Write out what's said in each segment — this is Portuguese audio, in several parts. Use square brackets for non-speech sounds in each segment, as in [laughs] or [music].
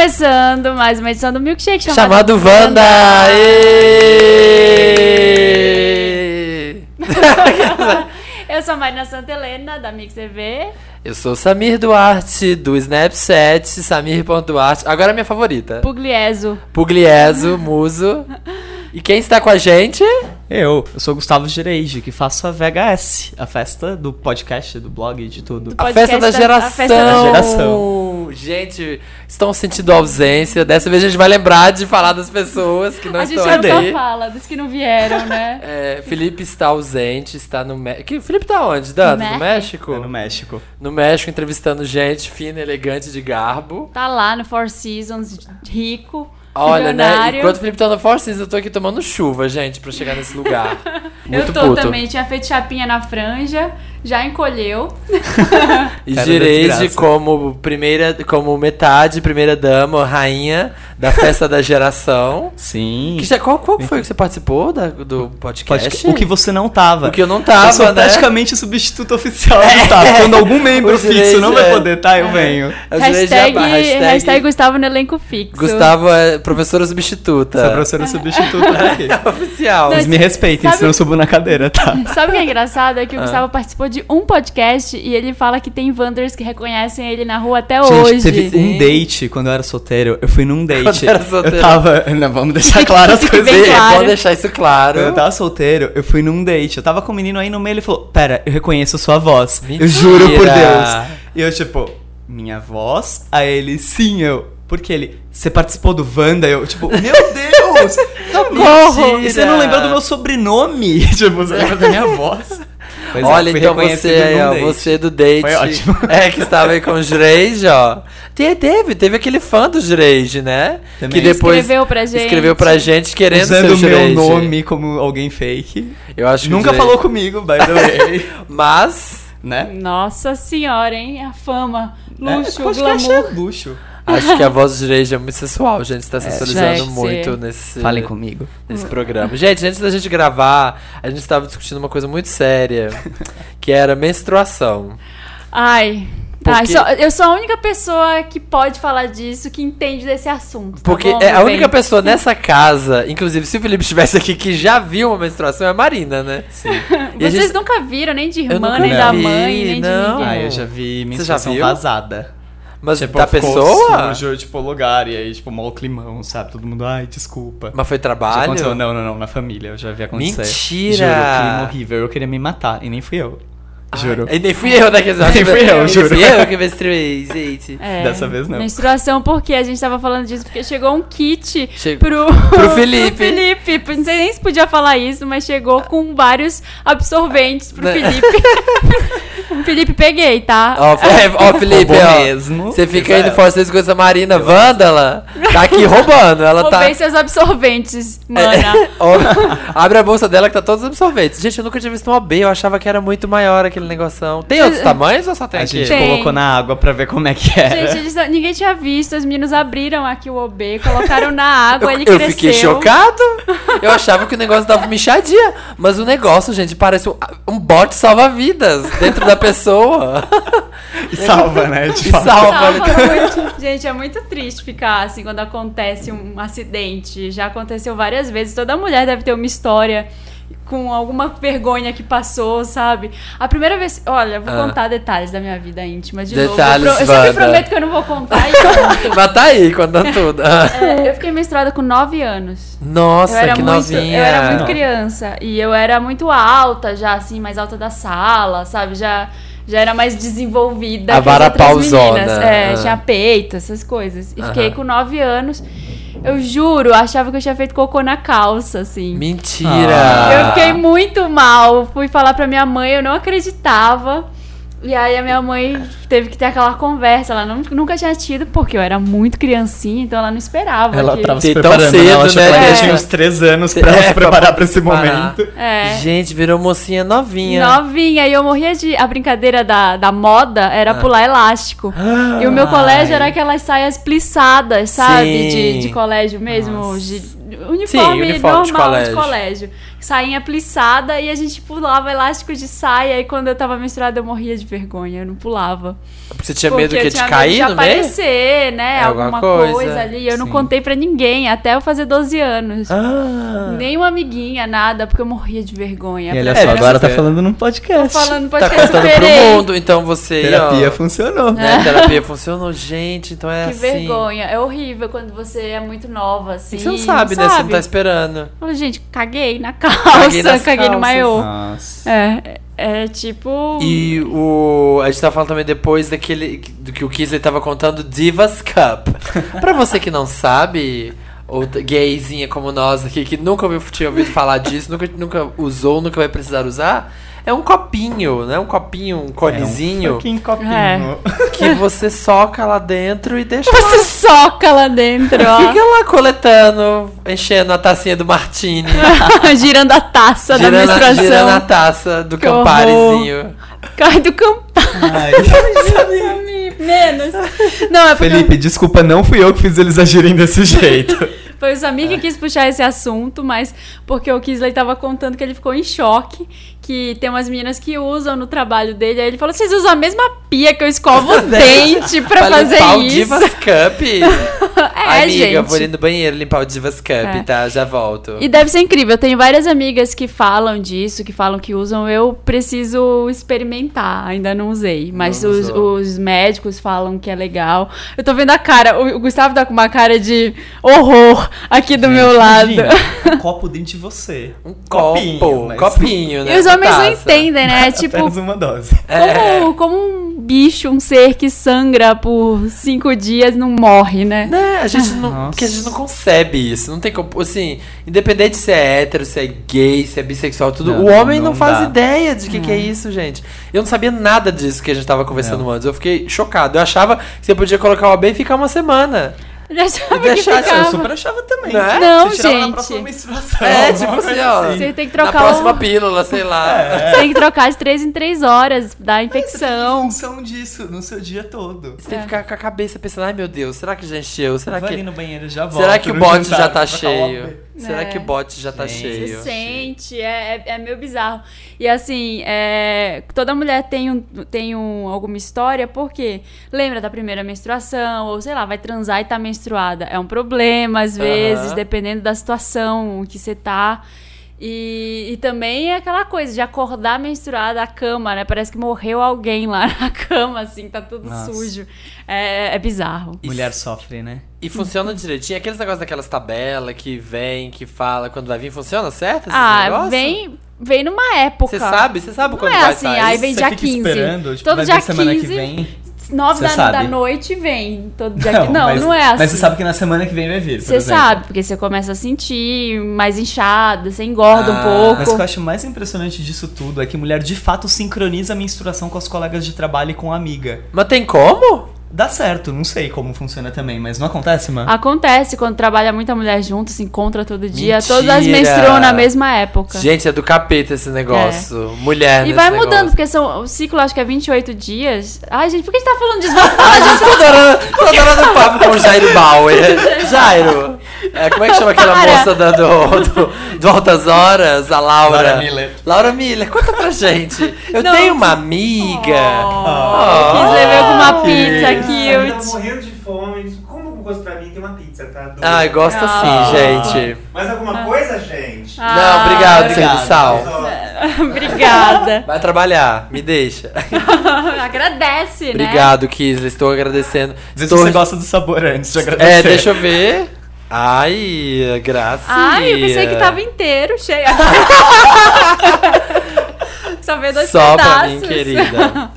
Começando mais uma edição do Milkshake Chamado Wanda! Êêêê! [laughs] Eu sou a Marina Santa Helena, da Mix TV. Eu sou Samir Duarte, do Snapchat, samir.duarte. Agora é a minha favorita. Puglieso. Puglieso, muso. E quem está com a gente? Eu, eu sou Gustavo Gereide, que faço a VHS, a festa do podcast, do blog, de tudo. A festa da da- geração. a festa da geração. Gente, estão sentindo ausência. Dessa vez a gente vai lembrar de falar das pessoas que não a gente estão nunca aqui. fala dos que não vieram, né? [laughs] É, Felipe está ausente, está no México. Felipe está onde, Dando? No México. México? É no México. No México, entrevistando gente fina, elegante, de garbo. Tá lá no Four Seasons, rico, Olha, né? Enquanto o Felipe tá no Four Seasons, eu tô aqui tomando chuva, gente, pra chegar nesse lugar. [laughs] Muito Eu tô puto. também, tinha feito chapinha na franja, já encolheu. [laughs] E Gireide como primeira, como metade, primeira dama, rainha da festa da geração. Sim. Que já, qual, qual foi que você participou da- do podcast? O que você não tava. O que eu não tava, eu sou né? praticamente o substituto oficial do Gustavo. Quando algum membro [laughs] O fixo não vai é. poder tá, eu venho. A Gireide Hashtag, é a- hashtag, Gustavo no elenco fixo. Gustavo é professora substituta. Sou professora substituta aqui. [laughs] Oficial. Mas me respeitem, Sabe- senão eu subo na cadeira, tá? Sabe o que é engraçado? É que o Ah. Gustavo participou de um podcast e ele fala que tem Wanders que reconhecem ele na rua até Gente, hoje. teve Sim. um date quando eu era solteiro. Eu fui num date. Quando era solteiro. Eu tava. Não, vamos deixar claro as coisas. bem claro. Pode deixar isso claro. Quando eu tava solteiro, eu fui num date. Eu tava com um menino aí no meio, ele falou: Pera, eu reconheço sua voz. Mentira. Eu juro por Deus. E eu, tipo, minha voz? Aí ele, sim, eu. Porque ele, você participou do Wanda? Eu, tipo, meu [laughs] Deus! Socorro! E você não lembrou do meu sobrenome? [laughs] tipo, você lembra da minha voz? Pois é, Olha, então reconhecido você, aí, ó, você do date. Foi ótimo. [laughs] É, que estava aí com o Jureide, ó. Te- Teve, teve aquele fã do Jureide, né? Também. Que depois Escreveu pra gente. escreveu pra gente querendo Usando ser o meu nome como alguém fake. Eu acho que Nunca falou comigo, by the way. [laughs] Mas né? Nossa senhora, hein? A fama, luxo, É, glamour. é luxo. Acho que a [laughs] voz do Jureide é muito sensual, gente. Está sensualizando sexy. muito nesse, Falem comigo. nesse programa. Gente, antes da gente gravar, a gente estava discutindo uma coisa muito séria, [laughs] que era menstruação. Ai. Porque- Ai, só- eu sou a única pessoa que pode falar disso, que entende desse assunto. tá Porque bom, é a única pessoa [laughs] nessa casa, inclusive se o Felipe estivesse aqui, que já viu uma menstruação é a Marina, né? Sim. E Vocês gente- nunca viram, nem de irmã, nem da vi, mãe, nem não. de ninguém. Ah, eu já vi Você menstruação já viu? vazada. Mas Tipo, da pessoa? sujo, tipo, o lugar, e aí, tipo, mal climão, sabe? Todo mundo, ai, desculpa. Mas foi trabalho? aconteceu, não, não, não, na família, eu já vi acontecer. Mentira! Juro, clima horrível, eu queria me matar, e nem fui eu. Juro. E nem fui eu, né? que- Nem fui eu, Nem juro. Fui eu que menstruei, gente. É, Dessa vez não. Menstruação, porque a gente tava falando disso, porque chegou um kit Che- pro, [laughs] Pro Felipe. pro Felipe. Não sei nem se podia falar isso, mas chegou com vários absorventes pro Né? Felipe. [laughs] Felipe, peguei, tá? Ó, Fe- ó, Felipe, ó. mesmo. Você fica indo é. fora vocês com essa Marina Vândala. Tá aqui roubando. Ela tá. Roubei seus absorventes, mana. [laughs] Ó, abre a bolsa dela que tá todos absorventes. Gente, eu nunca tinha visto um OB, eu achava que era muito maior aquele negoção. Tem outros tamanhos ou só tem A aqui? gente Tem. colocou na água pra ver como é que era. Gente, eles não- ninguém tinha visto, os meninos abriram aqui o OB, colocaram na água, ele eu cresceu. fiquei chocado. Eu achava que o negócio dava uma inchadia. Mas o negócio, gente, parece um, um bote salva-vidas dentro da pessoa. E salva, né? De E fato. salva. Salva muito. Gente, é muito triste ficar assim quando acontece um acidente. Já aconteceu várias vezes. Toda mulher deve ter uma história com alguma vergonha que passou, sabe? A primeira vez. Olha, vou Ah. contar detalhes da minha vida íntima de Detalhes, novo. Eu, pro- eu sempre prometo que eu não vou contar e conto. [laughs] Mas tá aí, contando tudo. [laughs] É, eu fiquei menstruada com 9 anos. Nossa, que muito, novinha. Eu era muito criança. E eu era muito alta já, assim, mais alta da sala, sabe? Já, já era mais desenvolvida. A vara pausona. É, Ah. tinha peito, essas coisas. E fiquei com 9 anos. Eu juro, achava que eu tinha feito cocô na calça, assim. Mentira. Eu fiquei muito mal. Fui falar pra minha mãe, eu não acreditava. E aí a minha mãe teve que ter aquela conversa. Ela não- nunca tinha tido, porque eu era muito criancinha, então ela não esperava. Ela que... tava se Tão preparando, cedo, ela achou né, que ela gente? tinha uns três anos pra ela É, se pra preparar pra esse preparar. momento. É. Gente, virou mocinha novinha. Novinha, e eu morria de. A brincadeira da, da moda era Ah. pular elástico. E o meu colégio era aquelas saias plissadas, sabe? Sim. De, de colégio mesmo. de- uniforme, Sim, uniforme de normal de colégio. colégio. Sainha plissada e a gente pulava elástico de saia. E quando eu tava menstruada, eu morria de vergonha. Eu não pulava. Porque você tinha medo que de medo cair de no meio? aparecer, né? É, alguma alguma coisa. coisa. ali. Eu não Sim. contei pra ninguém, até eu fazer 12 anos. Ah. Nem uma amiguinha, nada, porque eu morria de vergonha. E olha É, só, agora você- tá falando num podcast. Tô falando, Tá que eu contando pro mundo, então você. Terapia ó, funcionou. né? Terapia funcionou, gente, então é Que assim. vergonha. É horrível quando você é muito nova, assim. E você não sabe, né? Você não tá esperando. Fala, gente, caguei na calça, Caguei caguei, no maiô. Nossa. É, é, é tipo. E o. A gente tava falando também depois daquele. Do que o Kisley tava contando Divas Cup. [laughs] pra você que não sabe, ou gayzinha como nós aqui, que nunca ouviu, tinha ouvido falar disso, nunca, nunca usou, nunca vai precisar usar, é um copinho, né? Um copinho, um É um conezinho copinho. É. [laughs] que você soca lá dentro e deixa. Você soca lá dentro, [laughs] ó. Fica lá coletando, enchendo a tacinha do Martini. [laughs] girando a taça da girando, a, menstruação. girando a taça do Que Camparizinho. Cai do Campari. Menos. Não, é porque Felipe, desculpa, não fui eu que fiz eles agirem desse jeito. foi o Samir que quis puxar esse assunto, mas porque o Kisley tava contando que ele ficou em choque. Que tem umas meninas que usam no trabalho dele. Aí ele falou: vocês usam a mesma pia que eu escovo o [laughs] dente pra fazer limpar o isso. Divas Cup. [laughs] É, Amiga, gente. eu vou ali no banheiro limpar o Divas Cup, É. tá? Já volto. E deve ser incrível. Eu tenho várias amigas que falam disso, que falam que usam. Eu preciso experimentar. Ainda não usei. Mas Não os, os médicos falam que é legal. Eu tô vendo a cara. O, Gustavo tá com uma cara de horror aqui do meu lado. Imagina, um copo dentro de você. Um Copinho, copo, mas- copinho, né? E os com homens não taça. entendem, né? [laughs] É tipo, Apenas uma dose. É. como, como um bicho, um ser que sangra por cinco dias não morre, né? Né, a gente não. Nossa. Porque a gente não concebe isso. Não tem como. Assim, independente se é hétero, se é gay, se é bissexual, tudo. Não, o homem não, não faz dá. ideia de que, que é isso, gente. Eu não sabia nada disso que a gente tava conversando Não. antes. Eu fiquei chocado. Eu achava que você podia colocar o AB e ficar uma semana. Já sabe que deixar- Eu ficava. super achava também. Não é? Não, Você gente. na próxima menstruação. É, tipo assim, ó. Você tem que Na trocar próxima o... pílula, sei lá. É. Você tem que trocar de três em três horas, dá Em infecção. função disso, no seu dia todo. Você tem que ficar com a cabeça pensando, ai meu Deus, será que já encheu? Será Vou que. ali no banheiro já volto. Será que o no bote já tá cheio? Será É. que o bote já tá Gente. cheio? Você sente, é, é, é meio bizarro. E assim, é, toda mulher tem, um, tem um, alguma história, porque lembra da primeira menstruação, ou sei lá, vai transar e tá menstruada. É um problema, às vezes, Aham. dependendo da situação que você tá. E, e também é aquela coisa de acordar menstruada a cama, né? Parece que morreu alguém lá [laughs] na cama, assim, tá tudo Nossa. sujo. É, é bizarro. Mulher sofre, né? E funciona direitinho? Aqueles negócios daquelas tabelas que vem, que fala quando vai vir, funciona certo? esses Ah, negócios? vem, vem numa época. Você sabe? Você sabe Não quando é vai assim, sair? aí vem dia fica 15. esperando, tipo, Todo vai dia vir semana 15, que vem. Nove Você da, da noite vem. Todo dia não, não, mas, não é assim. Mas você sabe que na semana que vem vai vir, Você sabe, porque você começa a sentir mais inchada, você engorda Ah, um pouco. Mas o que eu acho mais impressionante disso tudo é que mulher de fato sincroniza a menstruação com as colegas de trabalho e com a amiga. Mas tem como? Dá certo, não sei como funciona também, mas não acontece, mano? Acontece quando trabalha muita mulher junto, se encontra todo dia. Mentira. Todas menstruam na mesma época. Gente, é do capeta esse negócio. Mulher e nesse vai mudando, negócio. porque são, o ciclo acho que é 28 dias. Ai, gente, por que a gente tá falando disso? Vamos falar [laughs] disso. Tô adorando, tô adorando o papo com o Jairo Bauer. [laughs] Jairo, é, como é que chama aquela Cara. moça da, do, do, do Altas Horas? A Laura. Laura Miller. Laura Miller, conta pra gente. Eu Não. tenho uma amiga. Oh, quis levar com uma que pizza isso. Eu tava morrendo de fome. Como gosto pra mim tem uma pizza, tá? Doido. Ai, gosta Ah. sim, gente. Mais alguma coisa, gente? Ah, Não, obrigado, obrigado. Sal. [laughs] Obrigada. Vai trabalhar, me deixa. [laughs] Agradece, né? Obrigado, Kisley, estou agradecendo. Vê se Estou... você gosta do sabor antes de agradecer. É, deixa eu ver. Ai, graça. Ai, eu pensei que tava inteiro, cheio. [laughs] Só veio dois Só pedaços. pra mim, querida.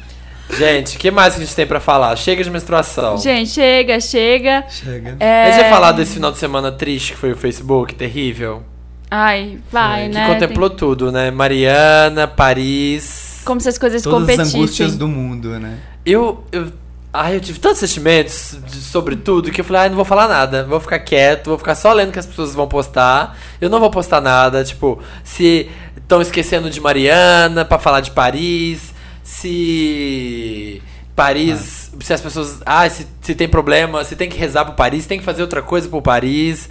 Gente, o que mais que a gente tem pra falar? Chega de menstruação. Gente, chega, chega. Chega. É... A gente vai falar desse final de semana triste que foi o Facebook, terrível. Ai, vai, que né? contemplou tudo, né? Mariana, Paris. Tem- Como se as coisas Todas as competissem. angústias do mundo, né? Eu, eu, ai, eu tive tantos sentimentos de- sobre tudo que eu falei, ai, não vou falar nada. Vou ficar quieto, vou ficar só lendo o que as pessoas vão postar. Eu não vou postar nada, tipo, se estão esquecendo de Mariana pra falar de Paris, se Paris, se as pessoas, ah, se, se tem problema, se tem que rezar pro Paris, tem que fazer outra coisa pro Paris.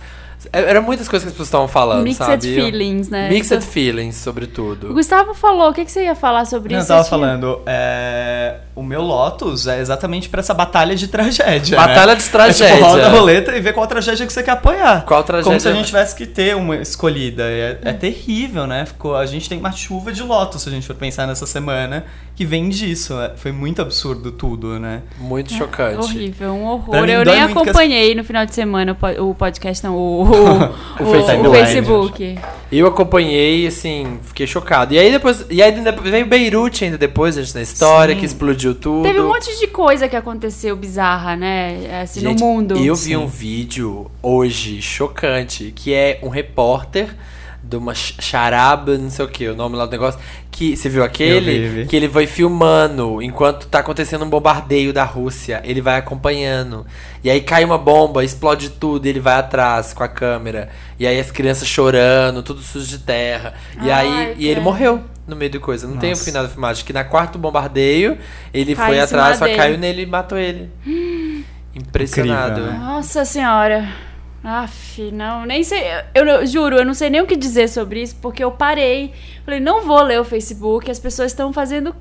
É- Era muitas coisas que as pessoas estavam falando, Mixed sabe? Eu- feelings, né? Mixed Então- feelings, O sobretudo. Gustavo falou, o que, que você ia falar sobre Não, eu isso? tava Você tinha- falando, é, o meu Lotus é exatamente pra essa batalha de tragédia. Batalha né? de tragédia. É tipo, roda a roleta e vê qual tragédia que você quer apoiar. Qual tragédia? Como se a gente tivesse que ter uma escolhida. É, é terrível, né? Ficou, a gente tem uma chuva de Lotus, se a gente for pensar nessa semana, que vem disso. É, Foi muito absurdo tudo, né? Muito chocante. Horrível, um horror. mim, Eu nem que as- acompanhei no final de semana o po- o podcast, não, o, o, [laughs] o- o Facebook. Facebook. Eu acompanhei, assim, fiquei chocado. E aí depois. E aí veio Beirute ainda depois, gente, na história, Sim. que explodiu tudo. Teve um monte de coisa que aconteceu bizarra, né? Assim, Gente, no mundo. Eu vi Sim. um vídeo hoje chocante que é um repórter de uma ch- charaba, não sei o que, o nome lá do negócio. Que, você viu aquele? Vi, vi. Que ele vai filmando enquanto tá acontecendo um bombardeio da Rússia. Ele vai acompanhando. E aí cai uma bomba, explode tudo, e ele vai atrás com a câmera. E aí as crianças chorando, tudo sujo de terra. E Ai, aí e ele morreu no meio da coisa. Não tem o Nossa. final da filmagem. Que na quarto bombardeio, ele Cai foi atrás, só dele. caiu nele e matou ele. [gasps] Impressionado. Incrível, né? Nossa senhora. Aff, não, nem sei. Eu, eu juro, eu não sei nem o que dizer sobre isso, porque eu parei. Falei, não vou ler o Facebook, as pessoas estão fazendo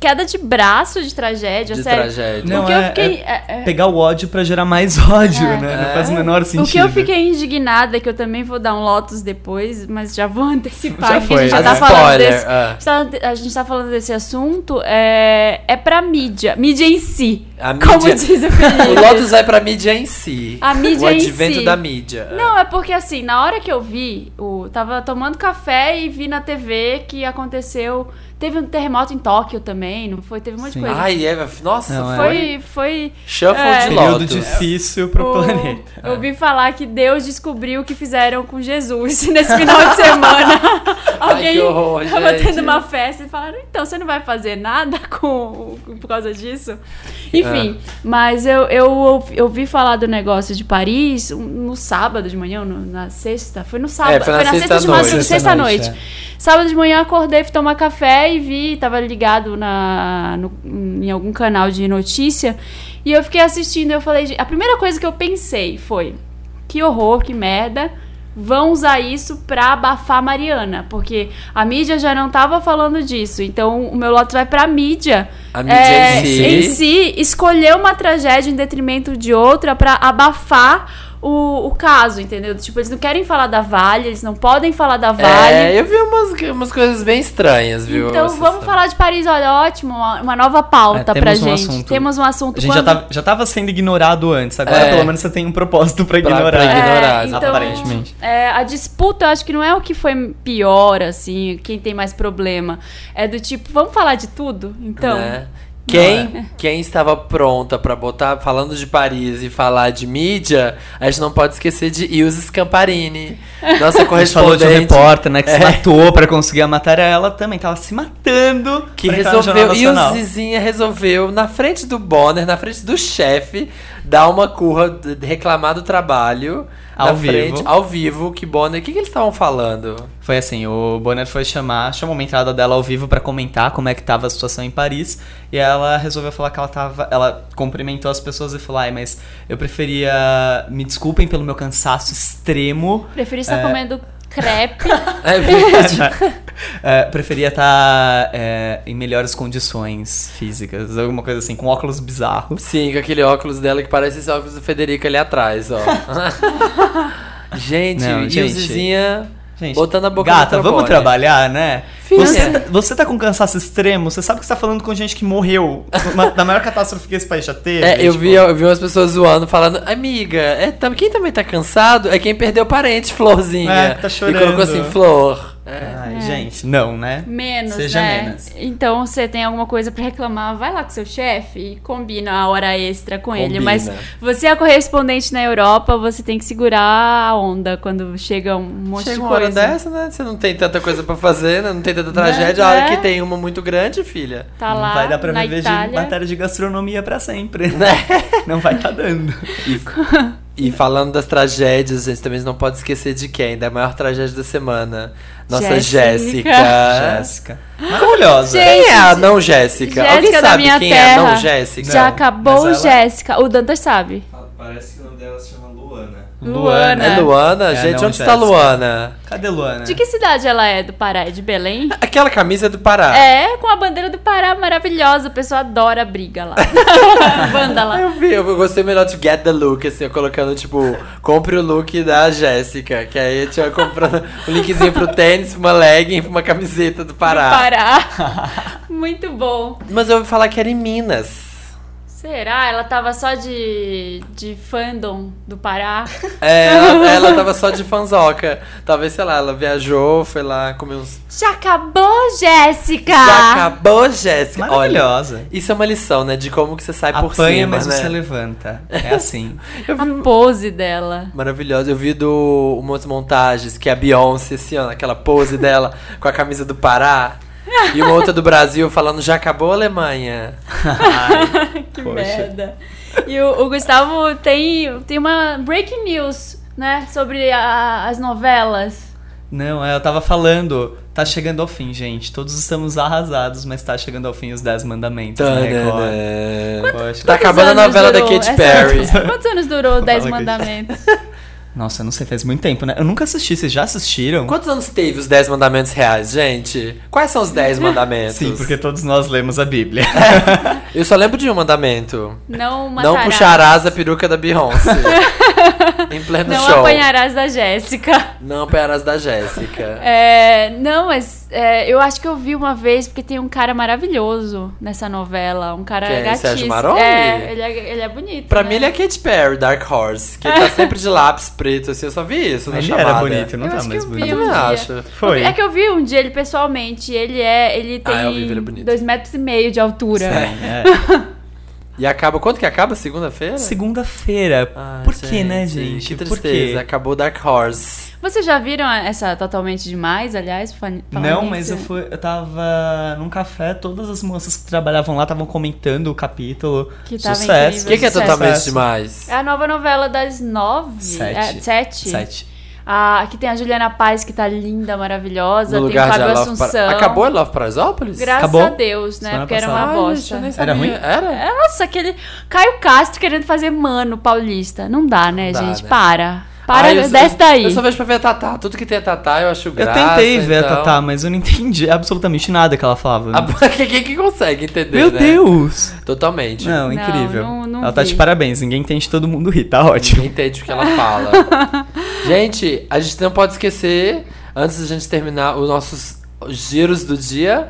queda de braço de tragédia, De sério. tragédia. Não, é- eu fiquei. é- é- Pegar o ódio pra gerar mais [laughs] ódio, É. né? Não É. faz o menor sentido. O que eu fiquei indignada, que eu também vou dar um Lotus depois, mas já vou [laughs] antecipar, Já que foi, a gente já tá falando desse. a gente tá- A gente tá falando desse assunto, é, é pra mídia, mídia em si. A [laughs] Como mídia- diz o Felipe. O Lotus vai pra mídia em si. A mídia o em advento si. da mídia. Não, é porque assim, na hora que eu vi, o, tava tomando café e vi na TV que aconteceu. Teve um terremoto em Tóquio também, não foi? Teve um monte Sim. de coisa. Ai, é, nossa, Não, é. foi foi, foi. shuffle É. de Período Lotus. difícil pro o- planeta. Eu ouvi falar que Deus descobriu o que fizeram com Jesus [laughs] nesse final de semana. [laughs] Alguém que horror, tava gente. tendo uma festa e falaram, então você não vai fazer nada [laughs] com, por causa disso? Enfim, É. mas eu, eu, eu ouvi falar do negócio de Paris um- no sábado de manhã, no- na sexta. Foi no sábado. É, foi na sexta de sexta-noite. madrugada, sexta-noite. Sexta-noite, Sábado de manhã acordei, fui tomar café e vi, tava ligado na, no- em algum canal de notícia. E eu fiquei assistindo e eu falei, a primeira coisa que eu pensei foi, que horror, que merda. Vão usar isso pra abafar a Mariana, porque a mídia já não tava falando disso. Então o meu lote vai pra mídia. A mídia é, em si. em si, escolher uma tragédia em detrimento de outra pra abafar o, o caso, entendeu? Tipo, eles não querem falar da Vale, eles não podem falar da Vale. É, eu vi umas, umas coisas bem estranhas, viu? Então vamos falar de Paris, olha, ótimo, uma, uma nova pauta É, pra um gente. assunto. Temos um assunto. A gente já, quando- tava, já tava sendo ignorado antes, agora É. pelo menos você tem um propósito pra Pra- ignorar. pra ignorar, É, então, aparentemente. é, a disputa, eu acho que não é o que foi pior, assim, quem tem mais problema. É do tipo, vamos falar de tudo? Então. né? Quem, é. quem estava pronta pra botar, falando de Paris e falar de mídia, a gente não pode esquecer de Ilse Scamparini, nossa [laughs] A gente falou de um correspondente. repórter, né, que se É. matou pra conseguir a matéria. Ela também tava se matando. Que resolveu. Ilsezinha resolveu, na frente do Bonner, na frente do chefe, dar uma curra, de- reclamar do trabalho. Ao na vivo. frente, ao vivo, que Bonner. O que, que eles estavam falando? Foi assim, o Bonner foi chamar, chamou uma entrada dela ao vivo pra comentar como é que tava a situação em Paris, e ela resolveu falar que ela tava, ela cumprimentou as pessoas e falou: "Ai, mas eu preferia, me desculpem pelo meu cansaço extremo, Preferi estar É. comendo crepe. [laughs] É verdade. É, preferia estar é, em melhores condições físicas, alguma coisa assim, com óculos bizarros. Sim, com aquele óculos dela que parece esse óculos do Federico ali atrás, ó. [laughs] gente, Não, gente. Ilsezinha Gente, botando a boca gata, vamos trabalhar, né? Você tá, você tá com cansaço extremo, você sabe que você tá falando com gente que morreu uma- na maior catástrofe que esse país já teve. É, eu tipo, vi, eu vi umas pessoas zoando, falando, amiga, é, quem também tá cansado é quem perdeu parente, Florzinha. É, tá E chorando. colocou assim, Flor. É. Ai, gente, não, né? Menos, Seja né? menos. Então, você tem alguma coisa pra reclamar, vai lá com seu chefe e combina a hora extra com ele. Combina. Mas você é a correspondente na Europa, você tem que segurar a onda quando chega um monte Chega de uma hora coisa. dessa, né? Você não tem tanta coisa pra fazer, né? Não tem tanta tragédia. A hora É. que tem uma muito grande, filha. Tá lá não vai dar pra viver de Itália. matéria de gastronomia pra sempre. Né? [laughs] Não vai tá dando. E, [laughs] e falando das tragédias, a gente também não pode esquecer de quem? Da maior tragédia da semana. Nossa Jéssica. Jéssica. Jéssica. Maravilhosa. Gente, Quem é a não Jéssica? Alguém sabe minha quem é a não terra. Jéssica? Já acabou ela- Jéssica. O Dantas sabe. Parece que o nome dela se chama Luana. Luana. É Luana? É, gente, não, onde está. Luana? Cadê Luana? De que cidade ela é do Pará? É de Belém? Aquela camisa é do Pará. É, com a bandeira do Pará maravilhosa. O pessoal adora a briga lá. [laughs] Banda lá. Eu vi, eu gostei melhor de Get the Look, assim, eu colocando, tipo, compre o look da Jéssica. Que aí eu tinha comprando um linkzinho pro tênis, pra uma legging, pra uma camiseta do Pará. Pará. [laughs] Muito bom. Mas eu ouvi falar que era em Minas. Será? Ela tava só de, de fandom do Pará? [laughs] É, ela, ela tava só de fanzoca. Talvez, sei lá, ela viajou, foi lá comer uns. Já acabou, Jéssica? Já acabou, Jéssica. Olha, Maravilhosa. isso é uma lição, né? De como que você sai por Apanha, cima, mas né? você levanta. É assim. [laughs] A pose dela. Maravilhosa. Eu vi do umas montagens que a Beyoncé, assim, ó, aquela pose dela com a camisa do Pará. [laughs] E uma outra do Brasil falando, já acabou a Alemanha. [laughs] Que Poxa. merda. E o, o Gustavo tem, tem uma breaking news, né? Sobre a- as novelas. Não, é, eu tava falando, tá chegando ao fim, gente. Todos estamos arrasados, mas tá chegando ao fim os 10 mandamentos na Record. Tanana. Poxa. Tá acabando a novela da Katy essa- Perry. [laughs] Quantos anos durou Dez Fala, Katy. Mandamentos? Nossa, eu não sei, faz muito tempo, né? Eu nunca assisti, vocês já assistiram? Quantos anos teve os 10 mandamentos reais, gente? Quais são os 10 [laughs] mandamentos? Sim, porque todos nós lemos a Bíblia. Eu só lembro de um mandamento. Não Não matarás. puxarás a peruca da Beyoncé. [laughs] em pleno Não show. apanharás da Jéssica. Não apanharás da Jéssica. É, não, mas é, eu acho que eu vi uma vez, porque tem um cara maravilhoso nessa novela. Um cara Quem? gatíssimo. Sérgio Maroni? É, ele é, ele é bonito. Pra né? mim ele é Katy Perry, Dark Horse. Que ele tá sempre de lápis preto, assim. Eu só vi isso na Ele chamada. era bonito, não Eu tá acho que mais eu vi Eu bonito. um também dia. acho. Foi. É que eu vi um dia ele pessoalmente. Ele é. Ele tem Ah, eu vi, ele é bonito. dois metros e meio de altura. É. [laughs] E acaba... Quando que acaba? Segunda-feira? Segunda-feira. Ai, Por que, né, gente? Que Por tristeza. quê? Acabou Dark Horse. Vocês já viram essa Totalmente Demais, aliás? Não, mas eu fui, eu tava num café, todas as moças que trabalhavam lá estavam comentando o capítulo. Que tava Sucesso. O que, que é totalmente Sucesso. demais? É a nova novela das nove. Sete. É, sete. Sete. Ah, aqui tem a Juliana Paz, que tá linda, maravilhosa. No tem o lugar Fábio Love Para- Assunção. Acabou a Love Paraisópolis? Graças Acabou. a Deus, né? Semana Porque era uma passada. Ai, bosta. nem Era ruim? Era? Nossa, aquele Caio Castro querendo fazer mano paulista. Não dá, né, Não dá, gente? né? Para. Para, Ai, eu desce daí. Eu só vejo pra ver a Tatá. Tudo que tem a Tatá eu acho Eu graça. tentei ver então... a Tatá, mas eu não entendi absolutamente nada que ela falava. A... Quem que consegue entender, Meu né? Deus! Totalmente. Não, Não, incrível. não- não ela tá vi. de parabéns, ninguém entende, todo mundo ri, tá ótimo. Ninguém entende o que ela fala. [laughs] gente, a gente não pode esquecer, antes da gente terminar os nossos giros do dia,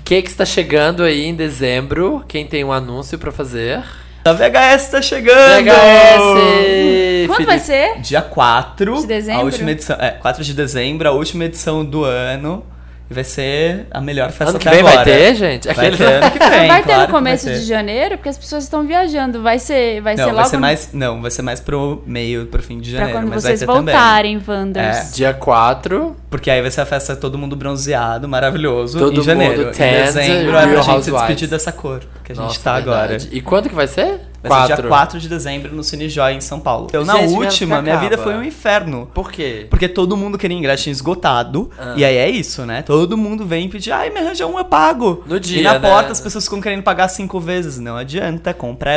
o que que está chegando aí em dezembro? Quem tem um anúncio pra fazer? A VHS tá chegando! VHS! Quando Felipe. vai ser? Dia 4 De dezembro? A última edição. É, 4 de dezembro, a última edição do ano. E vai ser a melhor festa Ano que vem vai agora. ter, gente? Vai ter ano que [laughs] vem. vai ter claro no começo vai ter. de janeiro, porque as pessoas estão viajando. Vai ser, vai Não, ser vai logo ser mais. Não, vai ser mais pro meio, pro fim de pra janeiro. quando mas vocês vai ter também. voltarem, Wanders. Dia 4. Porque aí vai ser a festa todo mundo bronzeado, maravilhoso. Todo em janeiro. mundo em dezembro é pra gente se despedir dessa cor que a gente Nossa, tá agora. verdade. E quando que vai ser? Vai ser dia 4 de dezembro no Cine Joy em São Paulo. Eu, na Gente, minha última, vida minha vida foi um inferno. Por quê? Porque todo mundo queria ingresso tinha esgotado. Ah. E aí é isso, né? Todo mundo vem pedir, ai, me arranja um, eu pago. No dia, E na né? porta as pessoas ficam querendo pagar cinco vezes. Não adianta, compra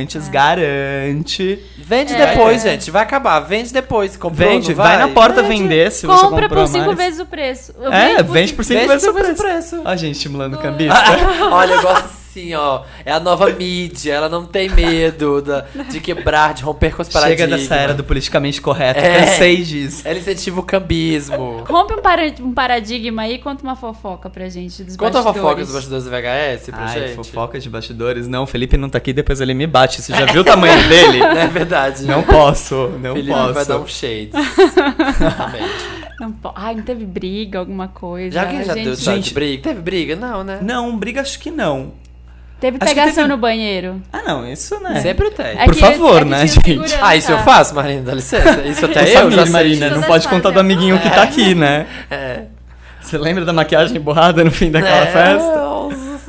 antes, É. garante. Vende É. depois, gente. Vai acabar. Vende depois. Comprou, Vende, não vai? na porta Vende. vender se você Compra comprou por cinco mais. vezes o preço. É, vende por cinco Vende vezes o preço. preço. Ó, gente estimulando o cambista. [laughs] [laughs] Olha, eu gosto assim, ó. É a nova mídia. Ela não tem medo da- de quebrar, de romper com os paradigmas. Chega dessa era do politicamente correto. É. Cansei disso. Ela incentiva o cambismo. Rompe um, para- um paradigma aí e conta uma fofoca pra gente dos Conta a bastidores. fofoca dos bastidores do VHS pra Ai, gente. fofoca de bastidores. Não, o Felipe não tá aqui, depois ele me bate. Você já viu o tamanho [laughs] dele? É verdade. Não posso, não Felipe posso. vai dar um shade. [laughs] Exatamente. Não, po- Ai, não teve briga, alguma coisa. Já alguém já Gente, deu já de briga? Teve briga? Não, né? Não, briga acho que não. Teve Acho pegação teve- no banheiro. Ah, não, isso né. Sempre tem. É Por que- favor, é né, gente? Ah, isso eu faço, Marina, dá licença. Isso [laughs] até eu sabe, já sei Marina, não pode contar fazem. do amiguinho que tá aqui, né? É. Você lembra da maquiagem borrada no fim daquela É, festa?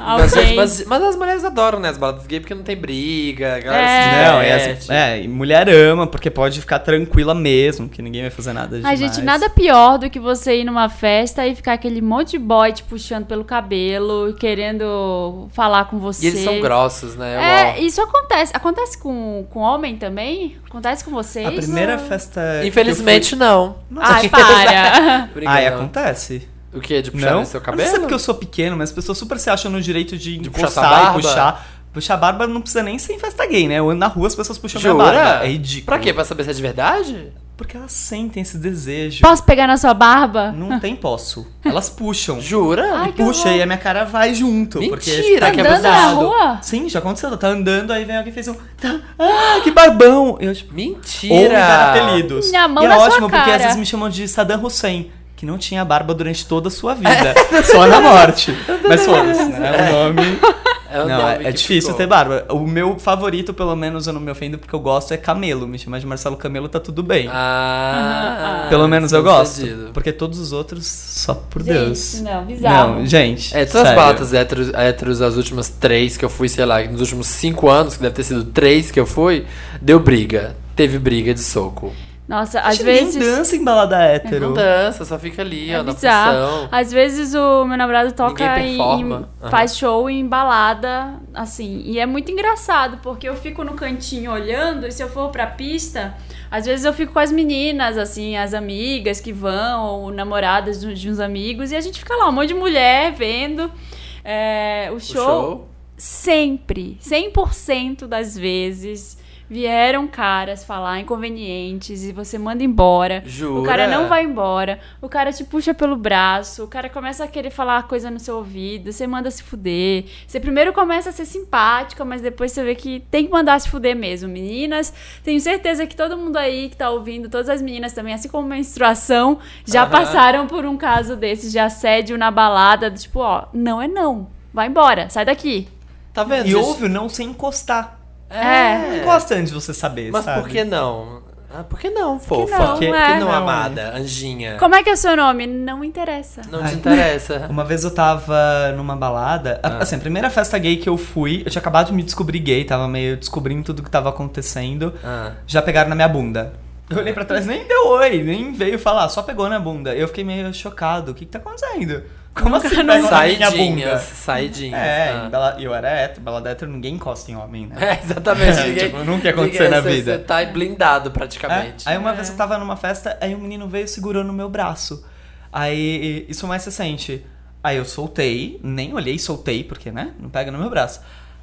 Mas, alguém. mas, mas as mulheres adoram, né? As baladas gay porque não tem briga, a galera É. se Não, e as- diverte. é, mulher ama, porque pode ficar tranquila mesmo, que ninguém vai fazer nada Ai, demais. gente, nada pior do que você ir numa festa e ficar aquele monte de boy te puxando pelo cabelo, querendo falar com você. E eles são grossos, né? É, Uau. isso acontece. Acontece com, com homem também? Acontece com vocês? A primeira festa. que eu Infelizmente, não. Ai, [laughs] para. [laughs] fui-. Ai, acontece. O quê? De puxar Não? no seu Eu Não sei cabelo? porque eu sou pequeno, mas as pessoas super se acham no direito de, De puxar encostar e barba? puxar. Puxar a barba não precisa nem ser em festa gay, né? Eu ando na rua, as pessoas puxam minha Jura? barba. É ridículo. Pra quê? Pra saber se é de verdade? Porque elas sentem esse desejo. Posso pegar na sua barba? Não tem posso. Elas puxam. Jura? Ai, que Puxa horror. e a minha cara vai junto. porque Mentira, tá que Andando na rua? Sim, já aconteceu. Tá andando, aí vem alguém e fez um. Tá, ah, que barbão! Eu, tipo, Mentira! ou me apelidos. Minha mão e é na sua ótimo, porque cara. às vezes me chamam de Saddam Hussein, que não tinha barba durante toda a sua vida. [laughs] só na morte. Mas foda-se, né? O nome. É o não, nome é, é que difícil ficou. ter barba. O meu favorito, pelo menos eu não me ofendo porque eu gosto, é Camelo. Me chamar de Marcelo Camelo tá tudo bem. Ah, pelo menos eu gosto. sentido. Porque todos os outros, só por Gente, Deus. não, bizarro. Não, gente. É, todas as sério. baladas héteros, héteros, as últimas três que eu fui, sei lá, nos últimos cinco anos, que deve ter sido três que eu fui, deu briga. Teve briga de soco. Nossa, às ninguém vezes. dança em balada hétero. Não dança, só fica ali, É ó, na bizarro. função. Às vezes o meu namorado toca em- Aham. faz show em balada, assim, e é muito engraçado, porque eu fico no cantinho olhando, e se eu for pra pista, às vezes eu fico com as meninas, assim, as amigas que vão, ou namoradas de uns amigos, e a gente fica lá, um monte de mulher vendo é, o O show. show. Sempre, 100% das vezes, vieram caras falar inconvenientes e você manda embora. Jura? O cara não vai embora. O cara te puxa pelo braço. O cara começa a querer falar coisa no seu ouvido. Você manda se fuder. Você primeiro começa a ser simpática, mas depois você vê que tem que mandar se fuder mesmo. Meninas, tenho certeza que todo mundo aí que tá ouvindo, todas as meninas também, assim como menstruação, já Aham. passaram por um caso desses de assédio na balada. do Tipo, ó, não é não. Vai embora, sai daqui. Tá vendo? E ouve o não sem encostar. Não É. encosta antes de você saber, Mas sabe? por que não? Ah, por que não, fofa? não, Por que, é. não, Não. amada, anjinha? Como é que é o seu nome? Não interessa. Não te interessa. [laughs] Uma vez eu tava numa balada. Ah. Assim, a primeira festa gay que eu fui, eu tinha acabado de me descobrir gay, tava meio descobrindo tudo que tava acontecendo. Ah. Já pegaram na minha bunda. Eu olhei pra trás, nem deu oi, nem veio falar, só pegou na bunda. Eu fiquei meio chocado. O que que tá acontecendo? Como assim pegam na minha Saidinhas, bunda? saidinhas. É, ah. em bala- eu era hétero, balada hétero, ninguém encosta em homem, né? [laughs] É, exatamente. É, ninguém, tipo, nunca ia acontecer ninguém- na você- vida. Você tá blindado É, praticamente. Aí uma vez eu tava numa festa, aí um menino veio segurando o meu braço. Aí, isso mais recente. Aí eu soltei, nem olhei, soltei, porque, né? Não pega no meu braço.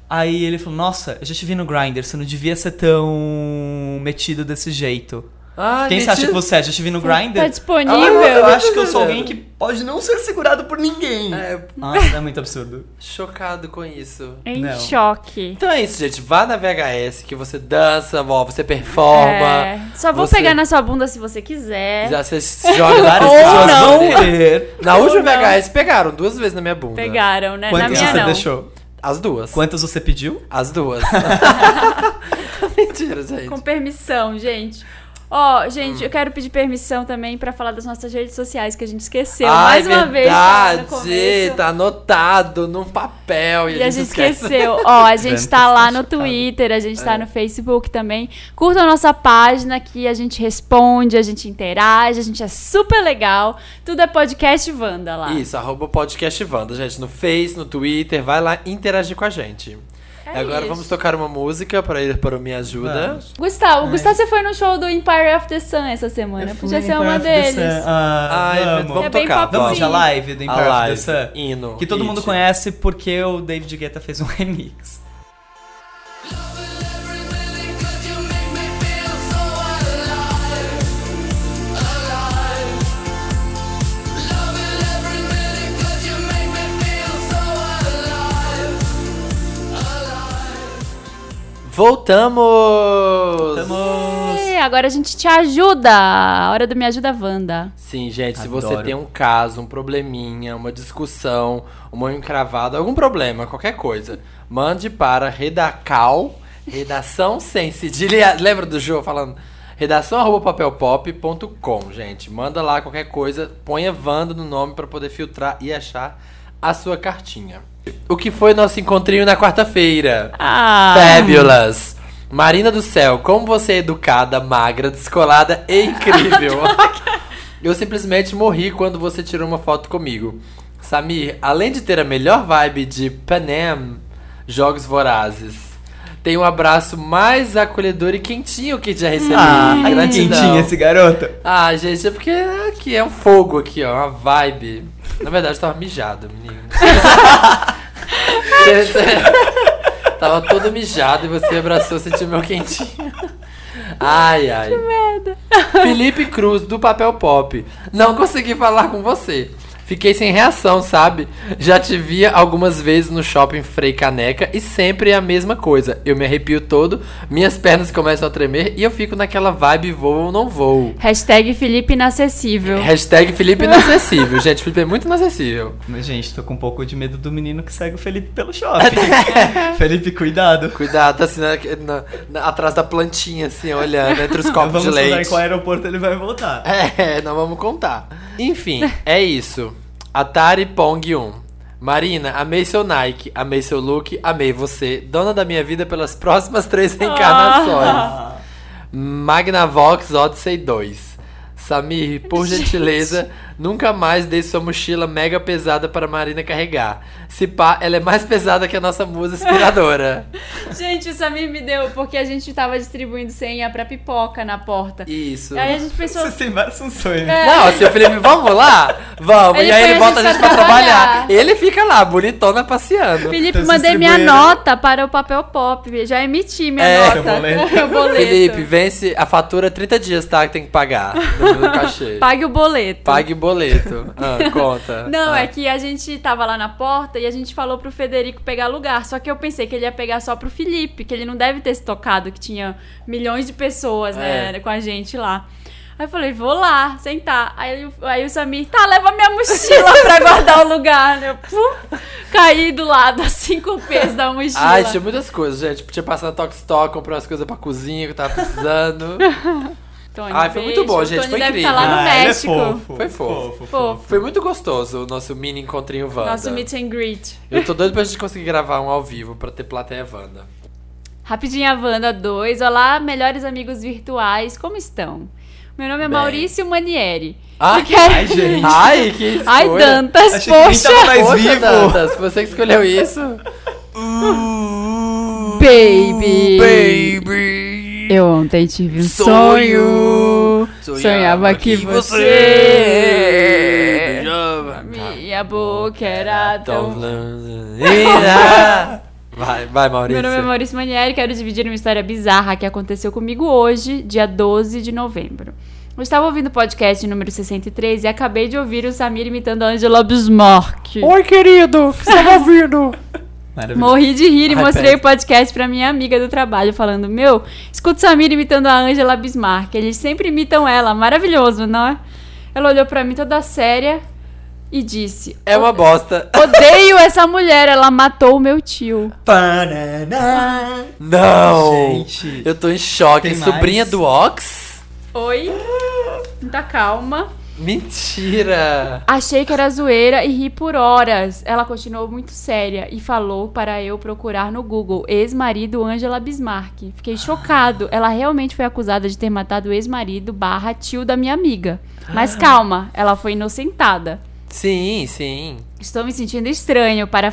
Aí ele falou, nossa, eu já te vi no Grindr, você não devia ser tão metido desse jeito. Ah, Quem você acha que você é? Já te vi no Grindr? Tá Ah, disponível? eu acho que eu sou alguém que pode não ser segurado por ninguém. É, Nossa, é muito absurdo. [laughs] chocado com isso. Em Não. choque. Então é isso, gente. Vá na VHS que você dança, ó, você performa. É, só vou você- pegar na sua bunda se você quiser. Já Você se joga Várias [laughs] Ou pessoas não. vão querer. Na última Ou não. VHS pegaram duas vezes na minha bunda. Pegaram, né? na Quantas minha você não. deixou? As duas. Quantas você pediu? As duas. [laughs] Mentira, gente. Com permissão, gente. Ó, Hum. gente, eu quero pedir permissão também pra falar das nossas redes sociais que a gente esqueceu. Ai, Mais uma vez, tá verdade. começo. Tá anotado num papel e, E a gente esquece. esqueceu. Ó, a gente tá lá tá no. Twitter, a gente tá É. no Facebook também. Curtam a nossa página que a gente responde, a gente interage, a gente é super legal. Tudo é podcast Wanda lá. Isso, arroba podcast Wanda, gente. No Face, no Twitter, vai lá interagir com a gente. É Agora isso. vamos tocar uma música para ir para o Me Ajuda. Vamos. Gustavo, Ai. Gustavo, você foi no show do Empire of the Sun essa semana. Eu Podia ser uma deles. Ah, Ai, vamos. vamos É tocar. Vamos, a live do A Empire of the Sun. hino. Que todo mundo hit. conhece porque o David Guetta fez um [laughs] remix. Voltamos! Estamos... É, agora a gente te ajuda. A hora do Me Ajuda Wanda. Sim, gente, se você Adoro. tem um caso, um probleminha, uma discussão, uma encravada, algum problema, qualquer coisa, mande para redacal, redação sem cedilha. Lembra do Jô falando? Redação arroba papelpop.com, gente. Manda lá qualquer coisa, ponha Wanda no nome para poder filtrar e achar a sua cartinha. O que foi nosso encontrinho na quarta-feira? Ah. Fabulous! Marina do céu, como você é educada, magra, descolada e incrível. [laughs] Eu simplesmente morri quando você tirou uma foto comigo. Samir, além de ter a melhor vibe de Panem Jogos Vorazes, tem um abraço mais acolhedor e quentinho que já recebi. Ah, Gratidão. quentinho esse garoto. Ah, gente, é porque aqui é um fogo aqui, ó, uma vibe. Na verdade, eu tava mijado, menino. [laughs] Você- [laughs] tava todo mijado e você abraçou, sentiu meu quentinho. Ai, ai. Que merda. Felipe Cruz, do Papel Pop. Não consegui falar com você. Fiquei sem reação, sabe? Já te via algumas vezes no shopping Frei Caneca e sempre é a mesma coisa. Eu me arrepio todo, minhas pernas começam a tremer e eu fico naquela vibe vou ou não vou. Hashtag Felipe inacessível. Hashtag Felipe [laughs] inacessível. Gente, Felipe é muito inacessível. Mas, gente, tô com um pouco de medo do menino que segue o Felipe pelo shopping. [laughs] Felipe, cuidado. Cuidado, tá assim, na- na- na- atrás da plantinha, assim, olhando, entre os [laughs] copos Vamos de leite. qual aeroporto ele vai voltar. É, não vamos contar. Enfim, é isso. Atari Pong 1. Marina, amei seu Nike, amei seu look, amei você. Dona da minha vida pelas próximas três reencarnações. [laughs] Ah. Magnavox Odyssey 2. Samir, por gentileza, nunca mais dê sua mochila mega pesada para a Marina carregar. Se pá, ela é mais pesada que a nossa musa inspiradora. [laughs] Gente, o Samir me deu porque a gente tava distribuindo senha pra pipoca na porta. Isso. Aí a gente pensou. Vocês têm várias funções. É. Não, assim, o Felipe, vamos lá? Vamos. Ele e aí ele a bota a gente gente pra trabalhar. trabalhar. Ele fica lá, bonitona, passeando. Felipe, mandei minha nota para o papel pop. Já emiti minha É, nota. seu boleto. [laughs] o boleto. Felipe, vence a fatura 30 dias, tá? Que tem que pagar. No [laughs] cachê. Pague o boleto. Pague o boleto. [laughs] Ah, conta. Não, Ah. é que a gente tava lá na porta e a gente falou pro Federico pegar lugar. Só que eu pensei que ele ia pegar só pro Felipe, que ele não deve ter se tocado, que tinha milhões de pessoas, né, É. com a gente lá. Aí eu falei, vou lá, sentar. Aí, o- aí o Samir, tá, leva minha mochila pra guardar o lugar. Eu pum, caí do lado, [laughs] assim, com o peso da mochila. Ai, tinha muitas coisas, gente. Tinha passado na Tox Stock, comprei umas coisas pra cozinha que eu tava precisando. [laughs] Tony, Ai, foi muito bom, O gente, Tony foi deve incrível. estar lá no Ah, ele é México. fofo. Foi fofo. Fofo. Foi muito gostoso o nosso mini encontrinho Wanda. Nosso meet and greet. Eu tô doido pra gente conseguir gravar um ao vivo pra ter plateia Wanda. Rapidinha Wanda 2. Olá, melhores amigos virtuais, como estão? Meu nome é Bem. Maurício Manieri. Ai, Ai, gente. Ai, que escolha. Ai, Dantas, Achei que poxa! tava mais Poxa, vivo. Dantas, você que escolheu isso. Baby! Baby. Eu ontem tive um Sonho. sonho. Sonhava que você. Minha boca era tão. [laughs] Vai, vai, Maurício. Meu nome é Maurício Manieri, quero dividir uma história bizarra que aconteceu comigo hoje, dia 12 de novembro. Eu estava ouvindo o podcast número 63 e acabei de ouvir o Samir imitando a Angela Bismarck. Oi, querido. O que você tava ouvindo? [laughs] Morri de rir e Ai, mostrei pera. o podcast pra minha amiga do trabalho, falando: Meu, escuta o Samir imitando a Angela Bismarck. Eles sempre imitam ela. Maravilhoso, não é? Ela olhou pra mim toda séria e disse: É uma bosta. Odeio essa mulher, ela matou o meu tio. Paraná. Não. Gente. Eu tô em choque. Sobrinha mais? do Ox? Oi? Muita calma. Mentira. Achei que era zoeira e ri por horas. Ela continuou muito séria e falou para eu procurar no Google ex-marido Angela Bismarck. Fiquei chocado. Ela realmente foi acusada de ter matado o ex-marido barra tio da minha amiga. Mas calma, ela foi inocentada. Sim, sim. Estou me sentindo estranho para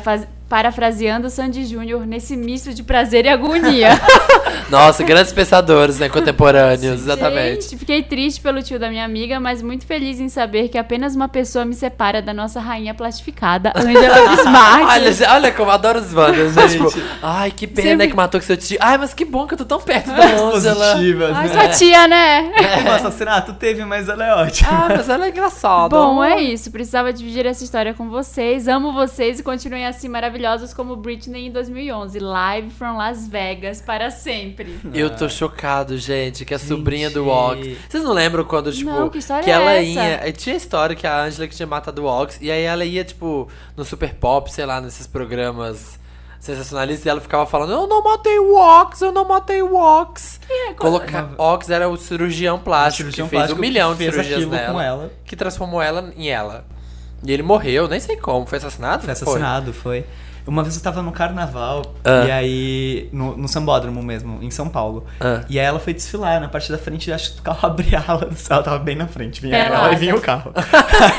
parafraseando Sandy Júnior nesse misto de prazer e agonia. [laughs] Nossa, grandes pensadores, né? Contemporâneos, exatamente. Gente, fiquei triste pelo tio da minha amiga, mas muito feliz em saber que apenas uma pessoa me separa da nossa rainha plastificada, Angela [laughs] Bismarck. Olha, olha como eu adoro os Wanders, né? Gente. Tipo, ai, que pena Sempre- que matou com seu tio. Ai, mas que bom que eu tô tão perto da Angela. Positivas, Ai, né? sua tia, né? Como assassinato teve, mas ela é ótima. Ah, mas ela é engraçada. Bom, é isso. Precisava dividir essa história com vocês. Amo vocês e continuem assim maravilhosos como Britney em 2011. Live from Las Vegas para sempre. Eu tô chocado, gente, que a Gente. sobrinha do Ox. Vocês não lembram quando, tipo, Não, que que é ela essa? ia. Tinha a história que a Angela que tinha matado o Ox, e aí ela ia, tipo, no Super Pop, sei lá, nesses programas sensacionalistas, e ela ficava falando: Eu não matei o Ox, eu não matei o Ox. Colocar. Ox era o cirurgião plástico Cirurgião que fez plástico um milhão de cirurgias nela. com ela. Que transformou ela em ela. E ele morreu, nem sei como. Foi assassinado? Foi assassinado, foi. Uma vez eu tava no carnaval, Ah. e aí. No, no Sambódromo mesmo, em São Paulo. Ah. E aí ela foi desfilar na parte da frente acho que o carro [laughs] abria a ala. Ela tava bem na frente, vinha ela e vinha o carro. [laughs]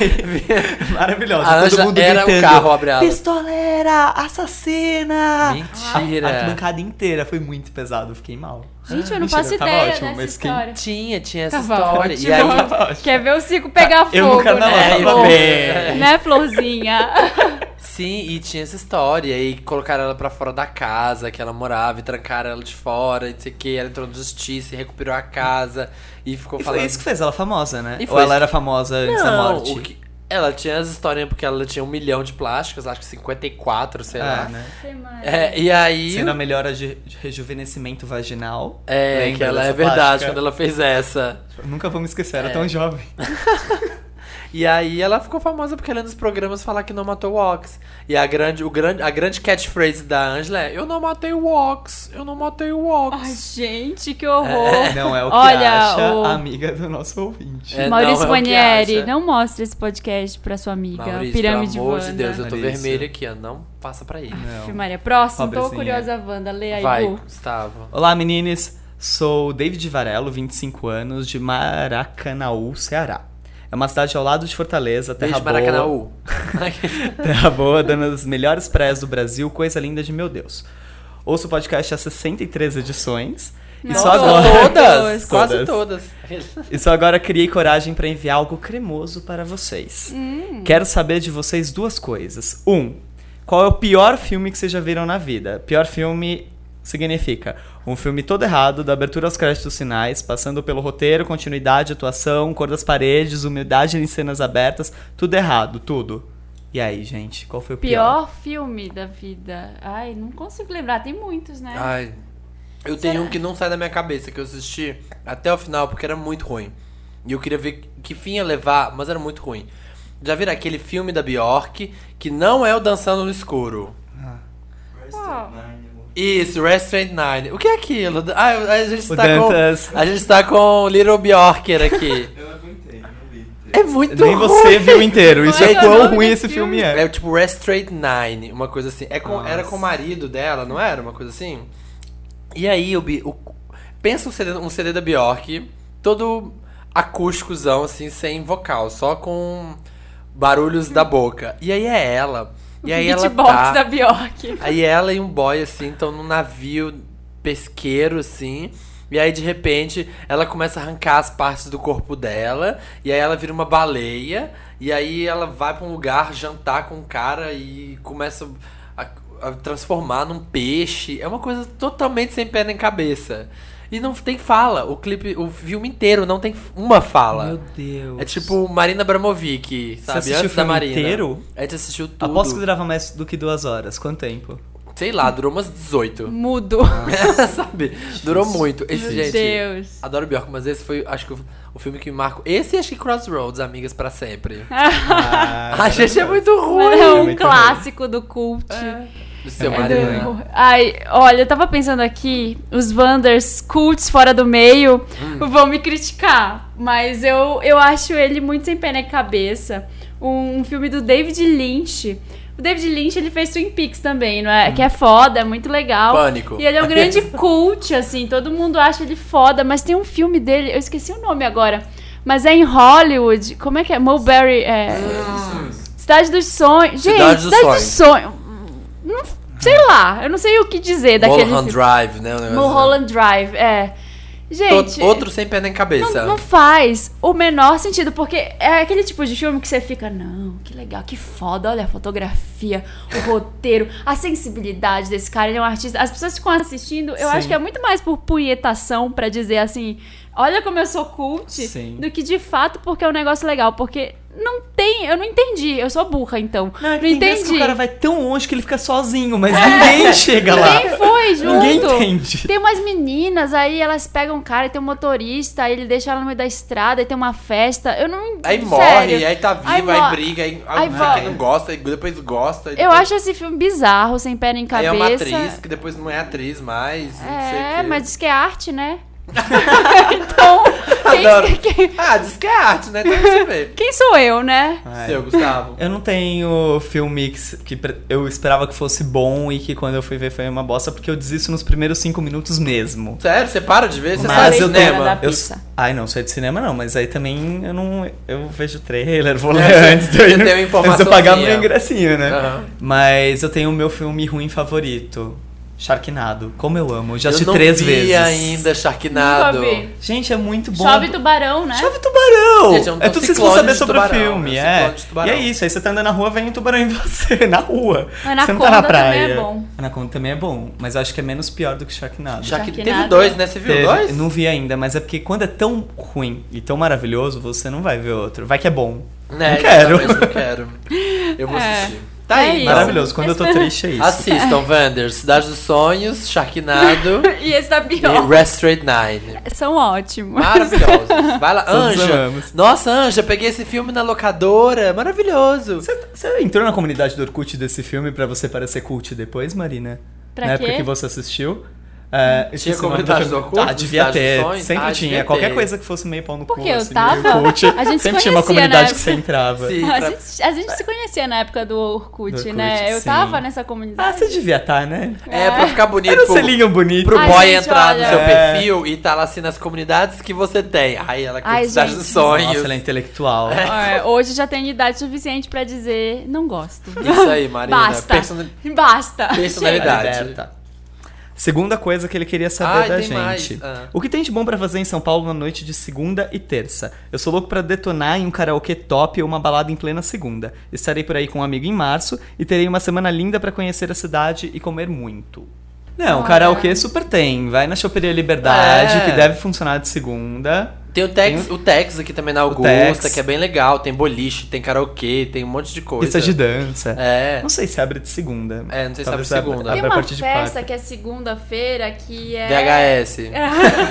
Aí, maravilhosa. A todo mundo era o gritando. carro, abre ala. Pistoleira! Assassina! Mentira. A arquibancada inteira foi muito pesado, eu fiquei mal. Gente, eu não Mentira, faço ideia ótimo, dessa mas quem- história. Tinha, tinha essa Tava história. ótimo. E aí, Tava. Quer ver o Cico pegar fogo, Eu no carnaval né? tava Flor? bem. Né, Florzinha? [laughs] sim, e tinha essa história. E colocaram ela pra fora da casa que ela morava e trancaram ela de fora, e não sei o que. Ela entrou na justiça e recuperou a casa. E ficou E falando. foi isso que fez ela famosa, né? E Ou ela isso era famosa antes da Não, morte? o que- Ela tinha as histórias porque ela tinha um milhão de plásticos, acho que 54, sei lá. É, né? Sei mais. É, e aí. Sendo a melhora de de rejuvenescimento vaginal. É, que ela é verdade plástica? quando ela fez essa. Nunca vou me esquecer, era É. tão jovem. [laughs] E aí ela ficou famosa porque ela nos programas falar que não matou o Ox. E a grande, o grande, a grande catchphrase da Angela é: Eu não matei o Ox, eu não matei o Ox. Ai, gente, que horror. Não é o que Olha, acha o- a amiga do nosso ouvinte. É, Maurício não, é o que Guarnieri, acha. não mostre esse podcast pra sua amiga. Maurício, Pirâmide pelo amor de Deus, eu tô Maurício. vermelho aqui, ó. Não passa pra ele. Não. Aff, Maria, próximo, tô Pobrezinha. curiosa, Wanda. Lê aí, Vai. Gustavo. Olá, meninas. Sou David Varelo, 25 anos, de Maracanaú, Ceará. É uma cidade ao lado de Fortaleza, terra Beijo, boa. Maracanãú. [laughs] Terra boa, dando as melhores praias do Brasil, coisa linda de meu Deus. Ouço o podcast há 63 edições. E só agora. Todas, [laughs] quase Todas. E só agora criei coragem pra enviar algo cremoso para vocês. Hum. Quero saber de vocês duas coisas. Um, qual é o pior filme que vocês já viram na vida? Pior filme significa um filme todo errado, da abertura aos créditos finais, passando pelo roteiro, continuidade, atuação, cor das paredes, umidade em cenas abertas, tudo errado, tudo. E aí, gente, qual foi o pior? Pior filme da vida. Ai, não consigo lembrar, tem muitos, né? Ai, eu tenho um que não sai da minha cabeça, que eu assisti até o final porque era muito ruim. E eu queria ver que fim ia levar, mas era muito ruim. Já viram aquele filme da Bjork, que não é o Dançando no Escuro? Qual? Isso, Restaurant Nine. O que é aquilo? Ah, a gente está com. A gente está com o Little Bjorker aqui. [laughs] Eu aguentei, não vi. É muito Nem ruim. você viu inteiro, isso é é quão ruim esse filme filme? é. É tipo Restraint Nine, uma coisa assim. É com, era com o marido dela, não era? Uma coisa assim? E aí, o, o- pensa um CD, um CD da Bjork, todo acústicozão, assim, sem vocal, só com barulhos da boca. E aí é ela. [laughs] E aí ela tá... da Bjork. Aí ela e um boy, assim, estão num navio pesqueiro, assim. E aí, de repente, ela começa a arrancar as partes do corpo dela. E aí ela vira uma baleia. E aí ela vai pra um lugar jantar com um cara e começa a, a transformar num peixe. É uma coisa totalmente sem pé nem cabeça. E não tem fala. O clipe, o filme inteiro não tem uma fala. Meu Deus. É tipo Marina Abramovic, sabe? assistiu Antes o da filme Marina. inteiro? A gente assistiu tudo. Aposto que durava mais do que duas horas. Quanto tempo? Sei lá, durou umas 18. Mudo. [laughs] Sabe? Durou muito. Esse, Meu gente. Deus. Adoro Bjork, mas esse foi, acho que, o, o filme que me marcou. Esse e acho que Crossroads, Amigas pra Sempre. [laughs] Ah, A gente é muito ruim. É um muito clássico do cult. Do seu É marido. do- Do- Ai, olha, eu tava pensando aqui, os Wanders cults fora do meio Hum. vão me criticar, mas eu, eu acho ele muito sem pé nem cabeça. Um, um filme do David Lynch. O David Lynch, ele fez Twin Peaks também, não é? Que é foda, é muito legal. Hum. Pânico. E ele é um grande [laughs] cult, assim, todo mundo acha ele foda, mas tem um filme dele, eu esqueci o nome agora, mas é em Hollywood, como é que é? Mulberry, é... Cidade dos Sonhos. Gente, Cidade Cidade, dos dos Sonhos. Não- sei lá, eu não sei o que dizer daquele Mulholland. Drive, né? negócio. Mulholland Drive, é. Gente, Outro sem pé nem cabeça. não, não faz o menor sentido, porque é aquele tipo de filme que você fica, não, que legal, que foda, olha a fotografia, o roteiro, a sensibilidade desse cara, ele é um artista. As pessoas ficam assistindo, eu Sim. acho que é muito mais por punhetação pra dizer assim, olha como eu sou cult, Sim. do que de fato porque é um negócio legal, porque não tem, eu não entendi, eu sou burra então. Não, Não, tem vezes que entendi. o cara vai tão longe que ele fica sozinho, mas ninguém chega lá. Ninguém foi [laughs] junto. Ninguém entende. Tem umas meninas, aí elas pegam um cara e tem um motorista, aí ele deixa ela no meio da estrada, aí tem uma festa. Eu não. Aí sério. morre, aí tá vivo, aí, briga, aí, Aí aí vai. quem não gosta, aí depois gosta. aí Eu depois- acho esse filme bizarro, sem pé nem Aí cabeça. é uma atriz que depois não é atriz mais. não sei o É, mas diz que é arte, né? [laughs] então, Adoro. quem, quem- Ah, diz que é arte, né? Então quem sou eu, né? Ai. Seu, Gustavo. Eu não tenho filme que, eu esperava que fosse bom e que quando eu fui ver foi uma bosta, porque eu desisto nos primeiros cinco minutos mesmo. Sério, você para de ver? Você Mas sai do eu cinema? Eu, ai, não, sou de cinema não, mas aí também eu não. Eu vejo trailer, vou [laughs] ler antes de eu, ir antes de eu pagar meu ingressinho, né? Aham. Mas eu tenho o meu filme ruim favorito. Sharknado. Como eu amo. Eu já Eu assisti não três vi vezes. ainda Sharknado. Nunca vi. Gente, é muito bom. Chove tubarão, né? Chove tubarão! Gente, é um é tudo que vocês vão saber sobre o tubarão, filme, é um é. E é isso, aí você tá andando na rua, vem um tubarão em [laughs] você, na rua. Anaconda você não tá na praia. também é bom. Anaconda também é bom, mas eu acho que é menos pior do que Sharknado. Shark... Sharknado. Teve dois, né? Você viu Teve- dois? Não vi ainda, mas é porque quando é tão ruim e tão maravilhoso, você não vai ver outro. Vai que é bom. Né, não quero. exatamente, Não quero. Eu vou [laughs] É. assistir. Tá É aí. isso. então. Maravilhoso. Quando eu tô triste é isso. Assistam, Wander. Cidade dos Sonhos, Sharknado [laughs] E esse tá e pior. Restraint Nine. São ótimos. Maravilhosos. Vai lá, Todos Anja. amamos. Nossa, Anja, peguei esse filme na locadora. Maravilhoso. Você, você entrou na comunidade do Orkut desse filme pra você parecer cult depois, Marina? Pra na época quê? que você assistiu? É, nome comunidade filme. do Orkut, Ah, devia ter. Sempre Ah, tinha. Qualquer ter. coisa que fosse meio pau no cu. Porque eu assim, tava- meio cult. a gente se Sempre tinha uma comunidade que você entrava. Sim, A pra- gente, a gente se conhecia na época do Orkut, Do Orkut, né? Eu sim. tava nessa Ah, comunidade. você devia estar, né? É, pra ficar bonito. Era um pro- selinho bonito. Pro Ai, boy gente, entrar olha. no seu É. perfil e tá lá assim nas comunidades que você tem. Aí ela Ai, curte Cidade dos Sonhos. Nossa, ela é intelectual. É, hoje já tenho idade suficiente pra dizer não gosto. Isso aí, Marina. Basta. Persona- Basta. Personalidade. Segunda coisa que ele queria saber Ai, da gente. Ah. O que tem de bom pra fazer em São Paulo na noite de segunda e terça? Eu sou louco pra detonar em um karaokê top ou uma balada em plena segunda. Estarei por aí com um amigo em março e terei uma semana linda pra conhecer a cidade e comer muito. Não, Olha. karaokê super tem. Vai na Choperia Liberdade, É. que deve funcionar de segunda. Tem o Tex, Tem o Tex aqui também na Augusta, Tex. que é bem legal. Tem boliche, tem karaokê, tem um monte de coisa. Pista de dança. É. Não sei se abre de segunda. É, não sei se abre de segunda. Tem abra a uma partir de festa quarta. que é segunda-feira que é. VHS.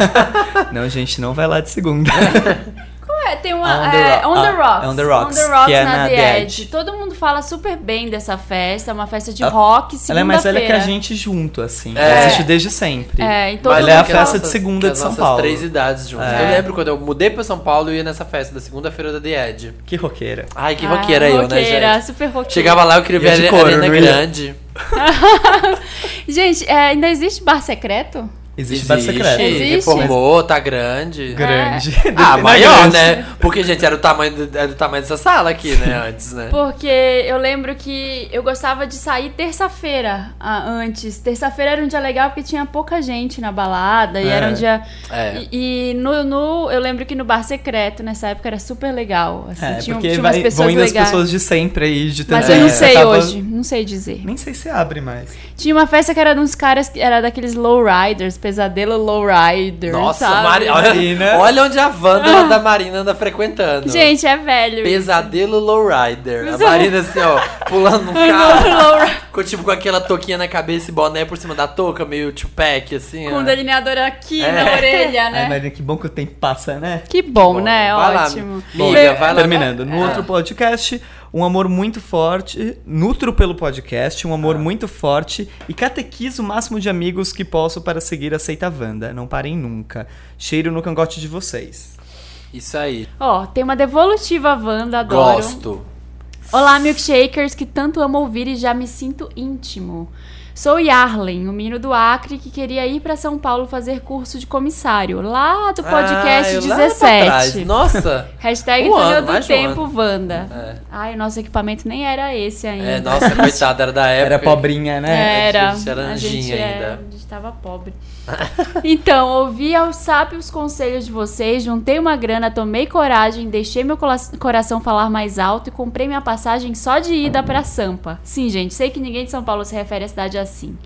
[laughs] Não, gente, não vai lá de segunda. [laughs] É, tem uma. On the é, on the ah, Rocks. On the Rocks, On the Rocks que é na, na The The Edge. Edge. Todo mundo fala super bem dessa festa. É uma festa de rock, Ela é mais velha que a segunda-feira. gente junto, assim. É. Existe desde sempre. É, e Mas Ela é a festa de segunda que de São Paulo. nossas três idades juntas. É. Eu lembro quando eu mudei pra São Paulo e ia nessa festa da segunda-feira da The Edge. Que roqueira. Ai, que Ah, roqueira eu, né, roqueira, gente? super roqueira. Chegava lá, eu queria ver a Arena? Grande. [laughs] [laughs] Gente, é, ainda existe bar secreto? Existe, bar secreto. Existe? Reformou, tá grande. Grande. Ah, Defina maior, né? Porque, gente, era o tamanho, do, era o tamanho dessa sala aqui, né? [laughs] Antes, né? Porque eu lembro que eu gostava de sair terça-feira ah, antes. Terça-feira era um dia legal porque tinha pouca gente na balada e É. era um dia. É. E, e no, no- eu lembro que no bar secreto, nessa época, era super legal. Assim, É, tinha, porque tinha vai, umas pessoas vão indo as legais. pessoas de sempre aí, de Mas eu não sei acaba- hoje, não sei dizer. Nem sei se abre mais. Tinha uma festa que era de uns caras que era daqueles lowriders, pesadelo lowrider. Nossa? Mari... olha, Marina. olha onde a Wanda da Marina anda frequentando. Gente, é velho. Pesadelo Lowrider. A Marina assim, ó, pulando [laughs] no isso. carro. Lowrider. Com, tipo, com aquela touquinha na cabeça e boné por cima da touca, meio Tupac, assim. Com ó. um delineador aqui É. na orelha, né? Ai, Marina, que bom que o tempo passa, né? Que bom, Bom, né? vai lá, Ótimo. amiga, vai lá. Terminando, no É. outro podcast, um amor muito forte, nutro pelo podcast, um amor Ah. muito forte e catequizo o máximo de amigos que posso para seguir a Seita Wanda. Não parem nunca. Cheiro no cangote de vocês. Isso aí. Ó, tem uma devolutiva Wanda, adoro. Gosto. Olá, milkshakers, que tanto amo ouvir e já me sinto íntimo. Sou Yarlen, o menino do Acre que queria ir para São Paulo fazer curso de comissário, lá do podcast Ah, lá pra 17. trás. Nossa. [laughs] Hashtag Um túnel ano, do de um tempo Wanda. É. Ai, o nosso equipamento nem era esse ainda. É, nossa, coitada, era da época. Era pobrinha, né? Era. a gente era a anjinha gente, é, ainda. a gente tava pobre. [laughs] então, ouvi aos sábios conselhos de vocês, juntei uma grana, tomei coragem, deixei meu coração falar mais alto e comprei minha passagem só de ida pra Sampa. Sim, gente, sei que ninguém de São Paulo se refere à cidade assim.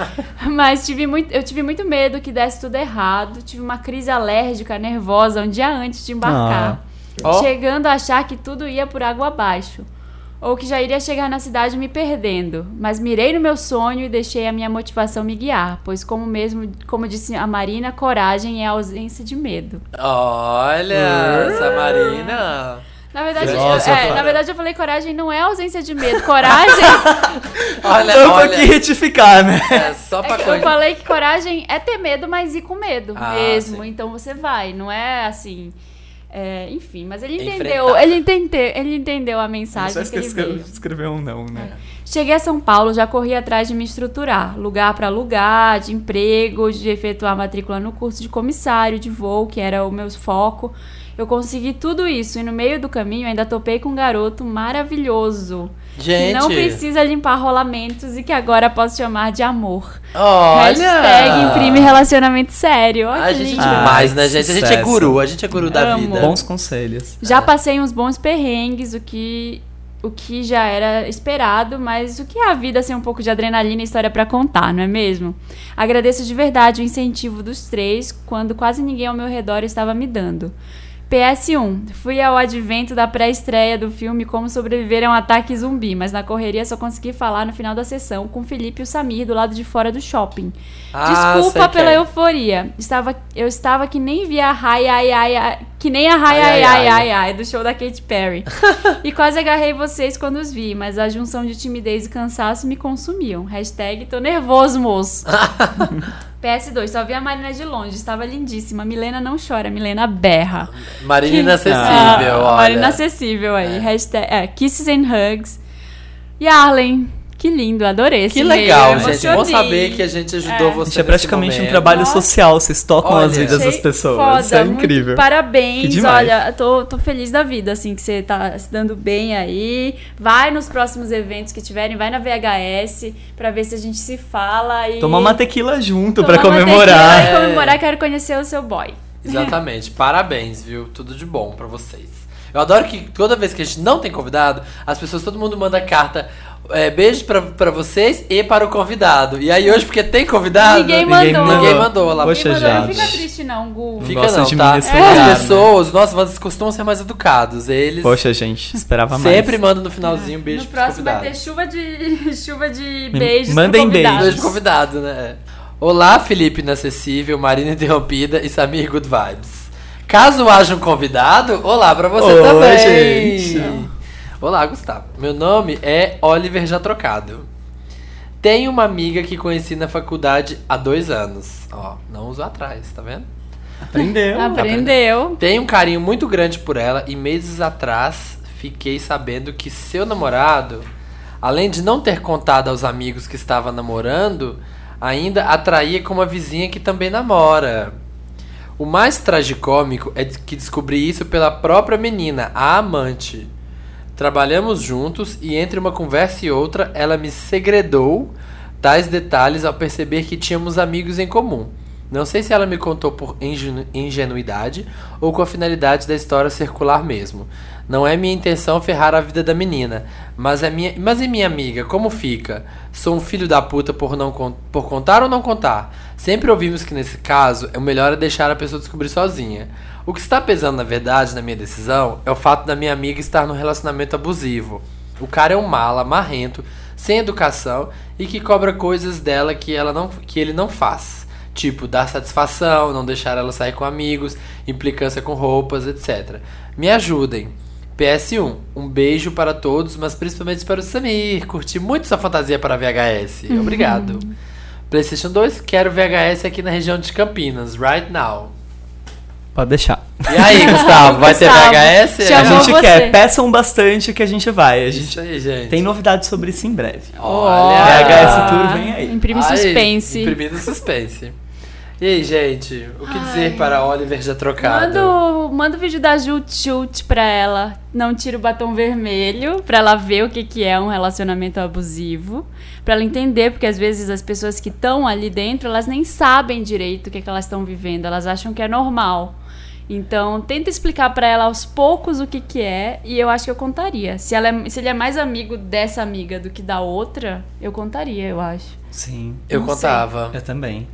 [laughs] Mas tive muito, eu tive muito medo que desse tudo errado. Tive uma crise alérgica, nervosa, um dia antes de embarcar. Ah. Ó. Chegando a achar que tudo ia por água abaixo. Ou que já iria chegar na cidade me perdendo. Mas mirei no meu sonho e deixei a minha motivação me guiar. Pois, como mesmo, como disse a Marina, coragem é a ausência de medo. Olha, essa Marina. Na verdade, Filósofa. é, na verdade, eu falei coragem não é ausência de medo. Coragem. [laughs] Olha, Eu olha. aqui retificar, né? É só pra é que eu coisa. falei que coragem é ter medo, mas ir com medo Ah, mesmo. sim. Então você vai, não é assim. É, enfim, mas ele entendeu, ele entendeu, ele entendeu a mensagem que ele de escrever um não, né? Cheguei a São Paulo, já corri atrás de me estruturar, lugar para lugar, de emprego, de efetuar matrícula no curso de comissário de voo, que era o meu foco. Eu consegui tudo isso e no meio do caminho ainda topei com um garoto maravilhoso. Gente. Que não precisa limpar rolamentos e que agora posso chamar de amor. Olha. Hashtag imprime relacionamento sério. Olha A que gente é lindo. Ah, demais, né, gente? A gente é sucesso. guru, a gente é guru da Amo. vida. Bons conselhos. Já passei uns bons perrengues, o que o que já era esperado, mas o que é a vida sem um pouco de adrenalina e história pra contar, não é mesmo? Agradeço de verdade o incentivo dos três quando quase ninguém ao meu redor estava me dando. PS1. Fui ao advento da pré-estreia do filme Como Sobreviver a um Ataque Zumbi, mas na correria só consegui falar no final da sessão com Felipe e o Samir do lado de fora do shopping. Ah, Desculpa pela quem. euforia. Estava, eu estava que nem via a Ai Ai Ai Ai, que nem a Ai Ai, Ai ai, Ai ai. Ai Ai do show da Katy Perry. [laughs] e quase agarrei vocês quando os vi, mas a junção de timidez e cansaço me consumiam. Hashtag tô nervoso, moço. [laughs] PS2, só vi a Marina de longe, estava lindíssima. Milena não chora, Milena berra. Marina Que- inacessível, Ah, olha. Marina acessível aí. Hashtag, é, kisses and hugs. E Arlen, que lindo, adorei esse Que legal, eu gente. Bom saber que a gente ajudou É. você. Gente, é praticamente um trabalho Nossa. social, vocês tocam Olha, as vidas das pessoas. Foda, Isso é muito incrível. Parabéns, olha, tô, tô feliz da vida, assim, que você tá se dando bem aí. Vai nos próximos eventos que tiverem, vai na VHS pra ver se a gente se fala e. Tomar uma tequila junto tomar pra uma comemorar. tequila E comemorar, quero conhecer o seu boy. [laughs] Exatamente. Parabéns, viu? Tudo de bom pra vocês. Eu adoro que toda vez que a gente não tem convidado, as pessoas, todo mundo manda carta. É, beijo pra, pra vocês e para o convidado. E aí hoje, porque tem convidado, Ninguém Ninguém mandou. ninguém mandou lá. Poxa, Ninguém mandou. Não fica triste, não, Gu. Fica gosta não, tá? nesse As lugar, né? pessoas, nossa, eles costumam ser mais educados. Eles Poxa, gente, esperava mais. sempre mandam no finalzinho um beijo no próximo vai ter chuva de, [laughs] chuva de beijos. pro mandem convidado. Beijo pro convidado, né? Olá, Felipe Inacessível, Marina Interrompida e Samir Good Vibes. Caso haja um convidado, olá pra você Oi, também. gente. Olá, Gustavo. Meu nome é Oliver Já Trocado. Tenho uma amiga que conheci na faculdade há dois anos. Ó, não usou atrás, tá vendo? Aprendeu. Aprendeu. Tenho um carinho muito grande por ela e meses atrás fiquei sabendo que seu namorado, além de não ter contado aos amigos que estava namorando, ainda atraía com uma vizinha que também namora. O mais tragicômico é que descobri isso pela própria menina, a amante. Trabalhamos juntos e entre uma conversa e outra ela me segredou tais detalhes ao perceber que tínhamos amigos em comum. Não sei se ela me contou por ingenu- ingenuidade ou com a finalidade da história circular mesmo. Não é minha intenção ferrar a vida da menina, mas é minha, mas e minha amiga, como fica? Sou um filho da puta por não por contar ou não contar? Sempre ouvimos que nesse caso o melhor é deixar a pessoa descobrir sozinha. O que está pesando na verdade na minha decisão é o fato da minha amiga estar num relacionamento abusivo. O cara é um mala, marrento, sem educação e que cobra coisas dela que, ela não, que ele não faz. Tipo, dar satisfação, não deixar ela sair com amigos, implicância com roupas, etc. Me ajudem. PS1, um beijo para todos, mas principalmente para o Samir. Curti muito sua fantasia para VHS. Obrigado. PlayStation 2, quero VHS aqui na região de Campinas, right now. Pode deixar. E aí, Gustavo, vai ter VHS? A gente você. quer, peçam bastante que a gente vai. A Isso gente aí, gente. tem novidades sobre isso em breve. Olha. VHS Tour vem aí. Imprime Ai, suspense. Imprimindo suspense. E aí, gente, o que dizer Ai. para Oliver já trocado? Manda, o- manda o vídeo da Jut Chute pra ela. Não tira o batom vermelho, pra ela ver o que, que é um relacionamento abusivo. Pra ela entender, porque às vezes as pessoas que estão ali dentro, elas nem sabem direito o que, que elas estão vivendo. Elas acham que é normal. Então, tenta explicar pra ela aos poucos o que, que é. E eu acho que eu contaria. Se, ela é- se ele é mais amigo dessa amiga do que da outra, eu contaria, eu acho. Sim, Eu Não sei. contava. eu também.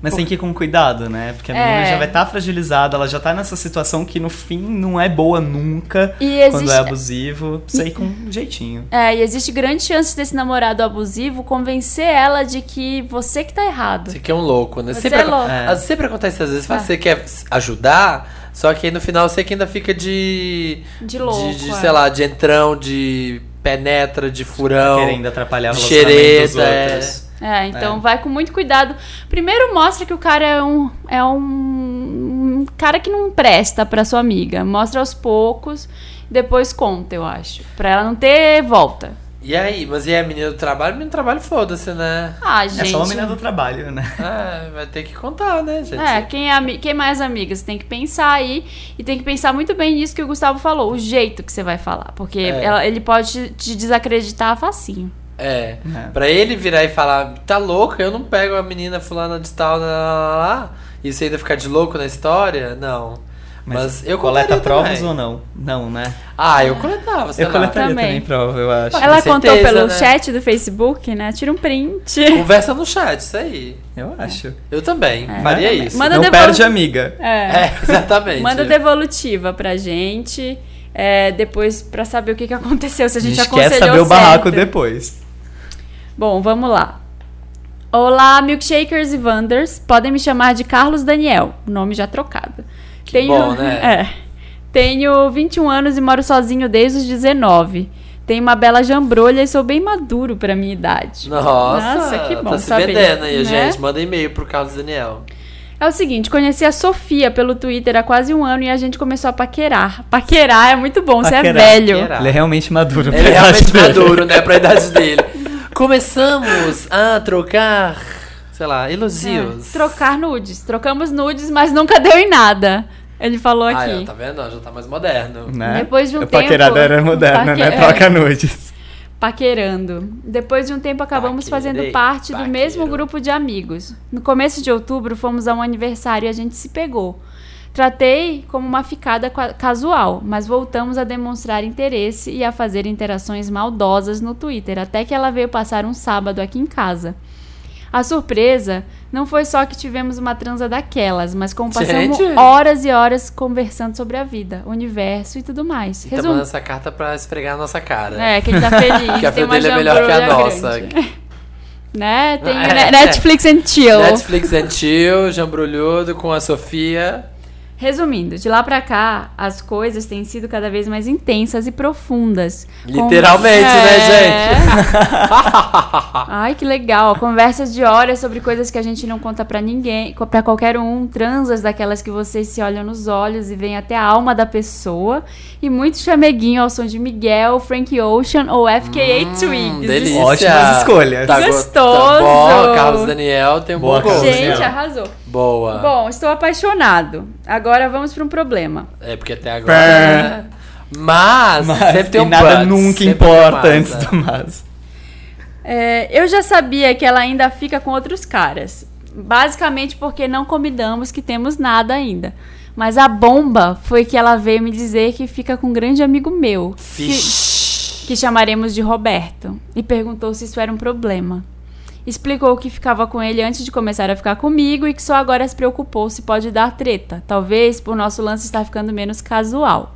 Mas tem que ir com cuidado, né? Porque a menina É. já vai estar fragilizada, ela já tá nessa situação que no fim não é boa nunca. E Quando existe, é abusivo, precisa ir com um jeitinho. É, e existe grande chance desse namorado abusivo convencer ela de que você que tá errado. Você que é um louco, né? Você Sempre, é louco. É. sempre acontece às vezes, Ah. você quer ajudar, Só que aí no final você que ainda fica de. De louco, De, de, é. sei lá, de entrão, de penetra, de furão. Querendo atrapalhar o de relacionamento dos xereta, é. É, então É. vai com muito cuidado. Primeiro mostra que o cara é um é um, um cara que não presta pra sua amiga. Mostra aos poucos, depois conta, eu acho, Pra ela não ter volta. E aí, mas e a menina do trabalho? Menina do trabalho, foda-se, né? Ah, É gente. só uma menina do trabalho, né? É, vai ter que contar, né, gente? É, quem é, ami- quem é mais amiga? Você tem que pensar aí e tem que pensar muito bem nisso que o Gustavo falou, o jeito que você vai falar. Porque É. ela- ele pode te, te desacreditar facinho. É. É. Pra ele virar e falar, tá louca, eu não pego a menina fulana de tal, lá, lá, lá, lá, e você ainda ficar de louco na história? Não. Mas, eu coleta provas também. ou não? Não, né? Ah, eu coletava, sei eu lá. coletaria Também. também. prova, eu acho. Ela com contou certeza, pelo né? chat do Facebook, né? Tira um print. Conversa no chat, isso aí. Eu acho. Eu também, É. faria Também. isso. Manda não devol- perde amiga. É. É, exatamente. Manda devolutiva pra gente. é, depois pra saber o que, que aconteceu, se a A gente, gente aconselhou quer saber o barraco depois. Bom, vamos lá. Olá, milkshakers e wonders. Podem me chamar de Carlos Daniel, nome já trocado. Que bom, né? [laughs] É. Tenho 21 anos e moro sozinho desde os 19. Tenho uma bela jambrolha e sou bem maduro pra minha idade. Nossa, Nossa, que bom tá se saber, vendendo aí, né? gente. Manda e-mail pro Carlos Daniel. É o seguinte, conheci a Sofia pelo Twitter há quase um ano e a gente começou a paquerar. Paquerar é muito bom, você é Paquerar, velho. paquerar. Ele é realmente maduro. Ele é realmente maduro, né, pra idade dele. [laughs] Começamos a trocar, sei lá, elogios. É, trocar nudes. Trocamos nudes, mas nunca deu em nada. Ele falou Ah, aqui. é, tá vendo? Já tá mais moderno. Né? Depois de um a tempo- paquerada era moderna, Paque- né? Troca nudes. Paquerando. Depois de um tempo acabamos Paquerei, fazendo parte do paqueiro. mesmo grupo de amigos. No começo de outubro fomos a um aniversário e a gente se pegou. Tratei como uma ficada casual, mas voltamos a demonstrar interesse e a fazer interações maldosas no Twitter, até que ela veio passar um sábado aqui em casa. A surpresa não foi só que tivemos uma transa daquelas, mas como passamos Gente. horas e horas conversando sobre a vida, o universo e tudo mais. Tá Resum- mandando essa carta pra esfregar a nossa cara. É, que ele tá feliz. [laughs] Que a vida dele é melhor que a nossa. [laughs] Né? Tem É. ne- Netflix and chill. Netflix and chill, jambrulhudo com a Sofia. Resumindo, de lá pra cá, as coisas têm sido cada vez mais intensas e profundas. Literalmente, né, É. gente? [laughs] [laughs] Ai, que legal. Conversas de horas sobre coisas que a gente não conta pra ninguém, pra qualquer um. Transas daquelas que vocês se olham nos olhos e veem até a alma da pessoa. E muito chameguinho ao som de Miguel, Frank Ocean ou FKA Twigs. Hum, delícia. Ótimas escolhas. Tá go- Gostoso. Tá bom, Carlos Daniel tem um Boa, bom gosto. Gente, arrasou. Boa. Bom, estou apaixonado. Agora vamos para um problema. É porque até agora. né? Mas, Mas sempre tem e um nada but, nunca um importa antes né? do mas. É, eu já sabia que ela ainda fica com outros caras. Basicamente porque não combinamos que temos nada ainda. Mas a bomba foi que ela veio me dizer que fica com um grande amigo meu, que, que chamaremos de Roberto, e perguntou se isso era um problema. Explicou que ficava com ele antes de começar a ficar comigo e que só agora se preocupou se pode dar treta, talvez por nosso lance estar ficando menos casual.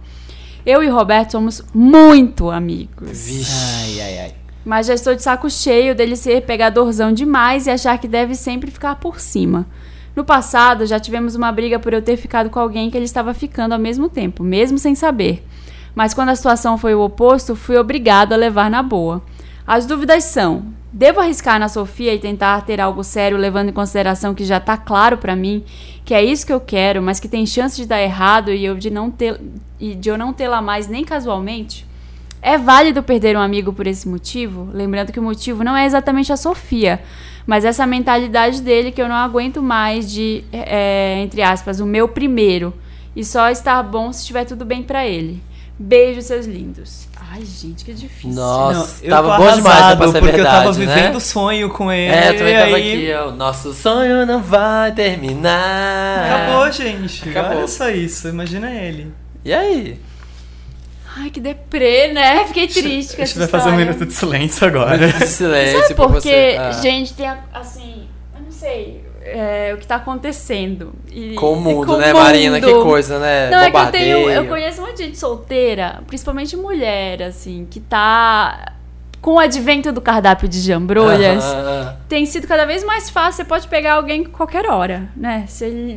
Eu e Roberto somos muito amigos. Vixe. Ai, ai, ai. Mas já estou de saco cheio dele ser pegadorzão demais e achar que deve sempre ficar por cima. No passado, já tivemos uma briga por eu ter ficado com alguém que ele estava ficando ao mesmo tempo, mesmo sem saber. Mas quando a situação foi o oposto, fui obrigado a levar na boa. As dúvidas são: devo arriscar na Sofia e tentar ter algo sério, levando em consideração que já tá claro pra mim que é isso que eu quero, mas que tem chance de dar errado e eu de não ter e de eu não tê-la mais nem casualmente? É válido perder um amigo por esse motivo? Lembrando que o motivo não é exatamente a Sofia, mas essa mentalidade dele que eu não aguento mais de, é, entre aspas, o meu primeiro. E só estar bom se estiver tudo bem pra ele. Beijo, seus lindos. Ai, gente, que difícil. Nossa, eu tava tô bom demais arrasado, pra ser porque verdade, eu tava né? vivendo o sonho com ele. É, eu também tava aí... aqui, ó. O nosso sonho não vai terminar. Acabou, gente. Acabou. Olha só isso, imagina ele. E aí? Ai, que deprê, né? Fiquei triste com A gente vai fazer um minuto de silêncio agora. Silêncio Sabe pra por você. quê? Ah. Gente, tem, assim, eu não sei é, o que tá acontecendo. E- Com o mundo, com o né, Marina? Que mundo. coisa, né? Não, é que eu tenho. Eu conheço um monte de gente solteira, principalmente mulher, assim, que tá com o advento do cardápio de jambrolhas, [laughs] Ah, tem sido cada vez mais fácil. Você pode pegar alguém qualquer hora, né? Você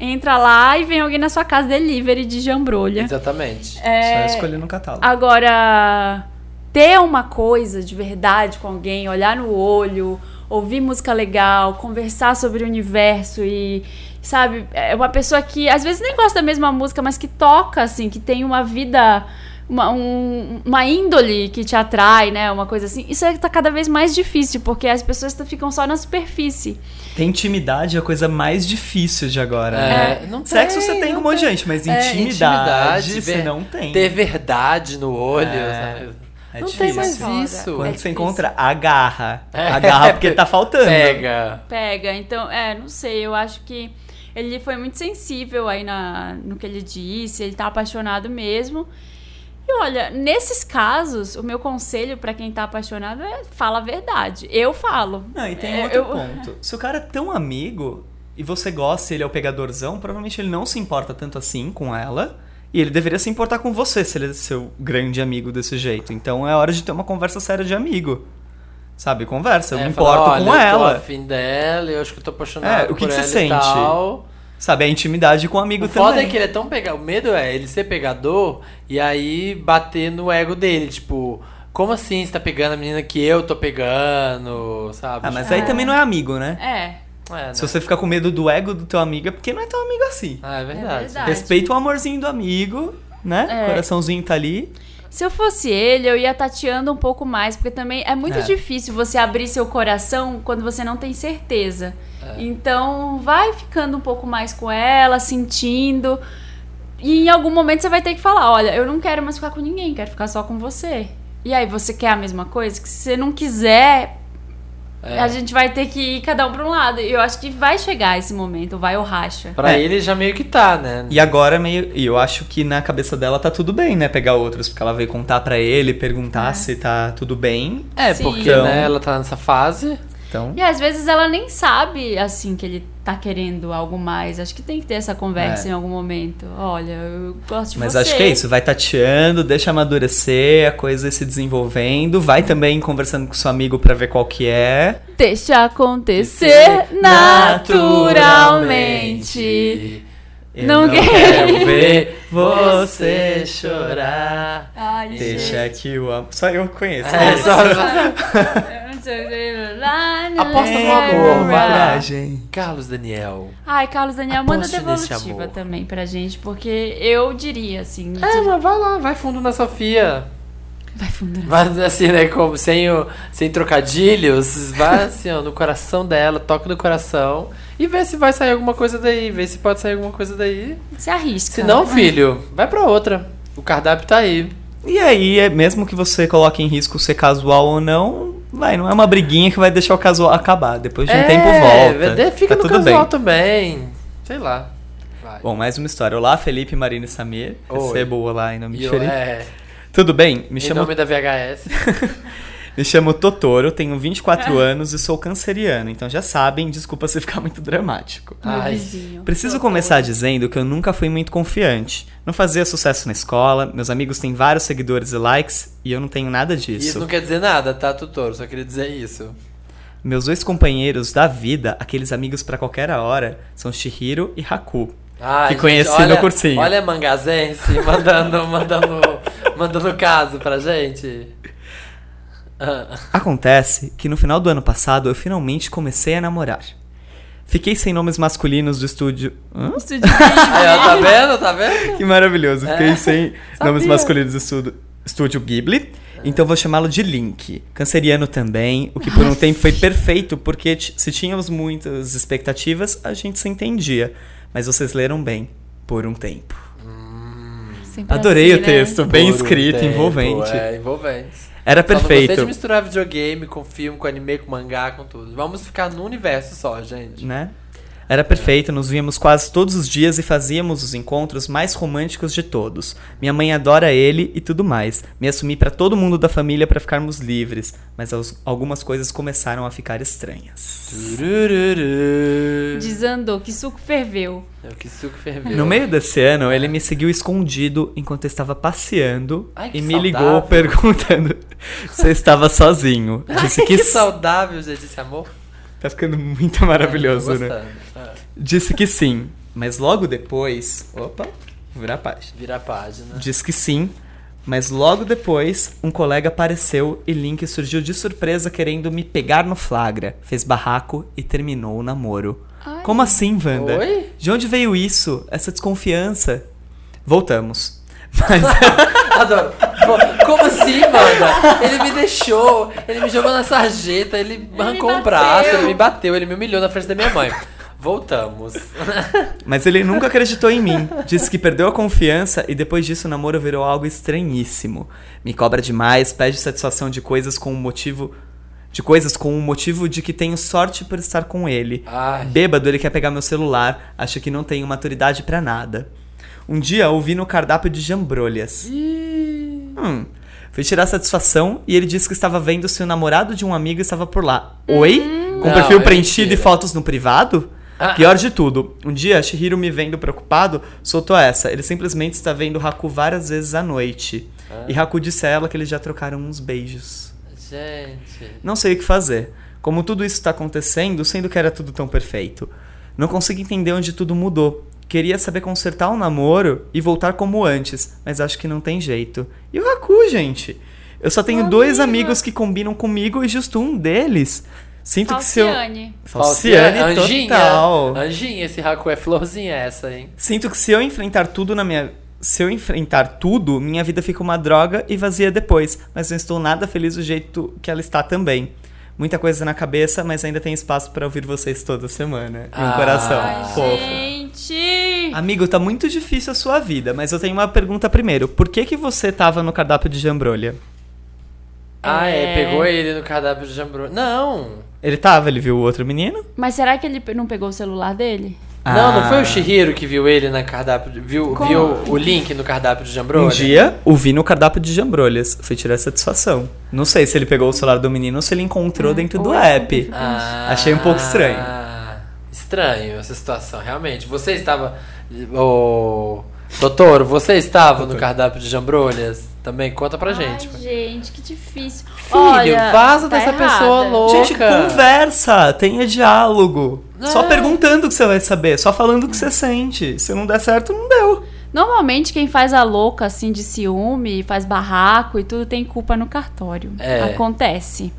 entra lá e vem alguém na sua casa delivery de jambrolha. exatamente. É, Só escolher no catálogo. Agora, ter uma coisa de verdade com alguém, olhar no olho, ouvir música legal, conversar sobre o universo e, sabe, é uma pessoa que às vezes nem gosta da mesma música, mas que toca, assim, que tem uma vida. Uma, um- uma índole que te atrai, né? Uma coisa assim. Isso é, tá cada vez mais difícil, porque as pessoas t- ficam só na superfície. Tem intimidade é a coisa mais difícil de agora. né? É, não Sexo tem, você tem com um monte de tem. gente, mas É, intimidade, você ver- não tem. Ter verdade no olho, É, sabe? É não difícil. tem mais isso. Quando É você difícil. encontra, agarra. É. Agarra porque [laughs] tá faltando. Pega. Pega. Então, é, não sei, eu acho que ele foi muito sensível aí na, no que ele disse, ele tá apaixonado mesmo. E olha, nesses casos, o meu conselho pra quem tá apaixonado é fala a verdade. Eu falo. Não, e tem É, outro eu- [laughs] ponto. Se o cara é tão amigo e você gosta, ele é o pegadorzão, provavelmente ele não se importa tanto assim com ela. E ele deveria se importar com você se ele é seu grande amigo desse jeito. Então é hora de ter uma conversa séria de amigo. Sabe? Conversa. Eu É, me importo olha, com eu tô ela. afim dela, eu acho que eu tô apaixonado É, o que você sente? tal. Sabe? A intimidade com o amigo O foda também. é que ele é tão pegado. O medo é ele ser pegador e aí bater no ego dele. Tipo, como assim você tá pegando a menina que eu tô pegando, sabe? Ah, mas aí também não é amigo, né? É. É, né? Se você ficar com medo do ego do teu amigo, é porque não é tão amigo assim. Ah, é verdade. É verdade. Respeita o amorzinho do amigo, né? É. Coraçãozinho tá ali. Se eu fosse ele, eu ia tateando um pouco mais, porque também é muito É. difícil você abrir seu coração quando você não tem certeza. É. Então, vai ficando um pouco mais com ela, sentindo. E em algum momento você vai ter que falar: olha, eu não quero mais ficar com ninguém, quero ficar só com você. E aí, você quer a mesma coisa? Que se você não quiser, É. a gente vai ter que ir cada um pra um lado. E eu acho que vai chegar esse momento, vai ou racha. Pra É. ele já meio que tá, né? E agora meio. E eu acho que na cabeça dela tá tudo bem, né? Pegar outros, porque ela veio contar pra ele, perguntar se tá tudo bem. É, Sim. porque Então- né, ela tá nessa fase. Então. E às vezes ela nem sabe, assim, que ele tá querendo algo mais. Acho que tem que ter essa conversa É. em algum momento. Olha, eu gosto de Mas você. acho que é isso, vai tateando, deixa amadurecer, a coisa se desenvolvendo, vai também conversando com seu amigo pra ver qual que é. Deixa acontecer naturalmente. Eu Não quero ver você chorar. Ai, Deixa que o amor. Só eu conheço. É, só, [laughs] só- Aposta no amor, vai lá. Coragem. Carlos Daniel. Ai, Carlos Daniel, manda Aposte nesse devolutiva amor. também pra gente, porque eu diria, assim... É, mas vai lá, vai fundo na Sofia. Vai fundo. Vai assim, né? Como, sem, o, sem trocadilhos, vai assim, ó, no coração dela, toca no coração e vê se vai sair alguma coisa daí, vê se pode sair alguma coisa daí. Se arrisca. Se não, filho, vai pra outra. O cardápio tá aí. E aí, é, mesmo que você coloque em risco ser casual ou não, vai, não é uma briguinha que vai deixar o casual acabar. Depois de um é, tempo volta. vê- Fica tá no tudo casual bem. também. Sei lá. Vai. Bom, mais uma história. Olá, Felipe, Marina e Samir. Oi. Recebo olá em nome E de Felipe. é, Tudo bem? Me em chamo, nome da VHS. [laughs] me chamo Totoro, tenho 24 anos e sou canceriano. Então já sabem, desculpa se ficar muito dramático. Meu Ai. vizinho. Preciso começar dizendo que eu nunca fui muito confiante. Não fazia sucesso na escola, meus amigos têm vários seguidores e likes e eu não tenho nada disso. Isso não quer dizer nada, tá, tutor? Só queria dizer isso. Meus dois companheiros da vida, aqueles amigos pra qualquer hora, são Shihiro e Haku. Ai, Que gente, conheci no olha- cursinho. Olha a Mangazense mandando, [laughs] mandando, mandando caso pra gente. Ah, Acontece que no final do ano passado eu finalmente comecei a namorar. Fiquei sem nomes masculinos do estúdio. Hã? Estúdio [laughs] Aí, ó, tá vendo? Tá vendo? Que maravilhoso. Fiquei É, sem [laughs] sabia. nomes masculinos do estúdio, estúdio Ghibli. Então vou chamá-lo de Link. Canceriano também, o que por um tempo foi perfeito, porque se tínhamos muitas expectativas, a gente se entendia. Mas vocês leram bem, por um tempo. Sempre Adorei assim, o texto, bem Por um escrito, tempo, envolvente. É, envolvente. Era Só não perfeito. gostei de misturar videogame com filme, com anime, com mangá, com tudo. Vamos ficar no universo só, gente. né? Era perfeito, nos víamos quase todos os dias e fazíamos os encontros mais românticos de todos. Minha mãe adora ele e tudo mais. Me assumi pra todo mundo da família pra ficarmos livres, mas as- algumas coisas começaram a ficar estranhas. Desandou, que suco ferveu. É o que suco ferveu. No meio desse ano, ele me seguiu escondido enquanto eu estava passeando Ai, e me saudável. ligou perguntando [laughs] se eu estava sozinho. Disse Ai, que, que saudável, gente, esse amor. Tá ficando muito maravilhoso, Tô né? Disse que sim, mas logo depois. Opa, virar a página. Vira a página. Disse que sim, mas logo depois um colega apareceu e Link surgiu de surpresa querendo me pegar no flagra. Fez barraco e terminou o namoro. Ai. Como assim, Wanda? Oi? De onde veio isso? Essa desconfiança? Voltamos. [laughs] Mas [laughs] Adoro. Como assim, Wanda? Ele me deixou, ele me jogou na sarjeta, ele arrancou me um braço, ele me bateu, ele me humilhou na frente da minha mãe. Voltamos. [laughs] Mas ele nunca acreditou em mim. Disse que perdeu a confiança e depois disso o namoro virou algo estranhíssimo. Me cobra demais, pede satisfação de coisas com o motivo de coisas com o motivo de que tenho sorte por estar com ele. Ai. Bêbado, ele quer pegar meu celular, acha que não tenho maturidade pra nada. Um dia ouvi no cardápio de jambrolhas. Hum. Fui tirar satisfação e ele disse que estava vendo se o namorado de um amigo estava por lá. Oi? Com Não, perfil é preenchido mentira. e fotos no privado? Ah. Pior de tudo, um dia Shihiro me vendo preocupado, soltou essa. Ele simplesmente está vendo Haku várias vezes à noite. Ah. E Haku disse a ela que eles já trocaram uns beijos. Gente. Não sei o que fazer. Como tudo isso está acontecendo, sendo que era tudo tão perfeito. Não consigo entender onde tudo mudou. Queria saber consertar o namoro e voltar como antes, mas acho que não tem jeito. E o Haku, gente? Eu só tenho dois amigos que combinam comigo e justo um deles. Sinto que se eu. Falciane. Falciane Anjinha. total. Anjinha, esse Haku é florzinha essa, hein? Sinto que se eu enfrentar tudo na minha. Se eu enfrentar tudo, minha vida fica uma droga e vazia depois. Mas não estou nada feliz do jeito que ela está também. Muita coisa na cabeça, mas ainda tem espaço para ouvir vocês toda semana. Ah. coração Ai, fofo. gente. Amigo, tá muito difícil a sua vida, mas eu tenho uma pergunta primeiro. Por que que você tava no cardápio de jambrolha? Ah, é. É. Pegou ele no cardápio de jambrolha. Não. Ele tava, ele viu o outro menino? Mas será que ele não pegou o celular dele? Não, não foi Ah. o Shihiro que viu ele na cardápio. de- Viu, Como? viu o link no cardápio de jambrolha? Um dia, o vi no cardápio de jambrolhas. Fui tirar satisfação. Não sei se ele pegou o celular do menino ou se ele encontrou dentro do app. Ah, Achei um pouco estranho. Estranho essa situação, realmente. Você estava. Ô. Doutor, você estava no cardápio de jambrolhas? Também conta pra gente. Ai, gente, que difícil. Filho, Olha, vaza tá dessa errada. pessoa louca. Gente, conversa, tenha diálogo. Só É. perguntando que você vai saber, só falando o que você sente. Se não der certo, não deu. Normalmente quem faz a louca assim de ciúme, faz barraco e tudo tem culpa no cartório. É. Acontece.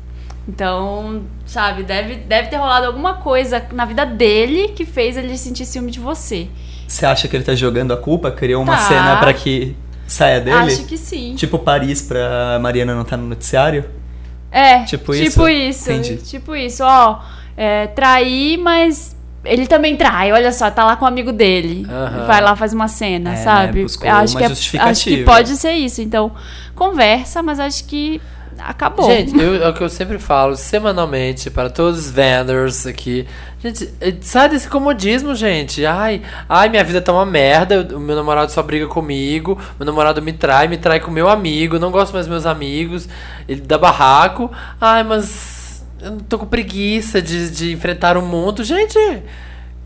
Então, sabe, deve, deve ter rolado alguma coisa na vida dele que fez ele sentir ciúme de você. Você acha que ele tá jogando a culpa? Criou uma Tá. cena pra que saia dele? Acho que sim. Tipo Paris pra Mariana não estar no noticiário? É, Tipo tipo isso? isso. Entendi. Tipo isso, ó. É, trair, mas ele também trai. Olha só, tá lá com um amigo dele. Aham. Vai lá, faz uma cena, É, sabe? né, buscou acho que é-. Acho que pode ser isso. Então, conversa, mas acho que acabou. Gente, eu- é o que eu sempre falo semanalmente para todos os vendors aqui. Gente, eh, sai desse comodismo, gente. Ai, ai, minha vida tá uma merda. O meu namorado só briga comigo. Meu namorado me trai, me trai com meu amigo. Não gosto mais dos meus amigos. Ele dá barraco. Ai, mas eu tô com preguiça de, de enfrentar o mundo. Gente,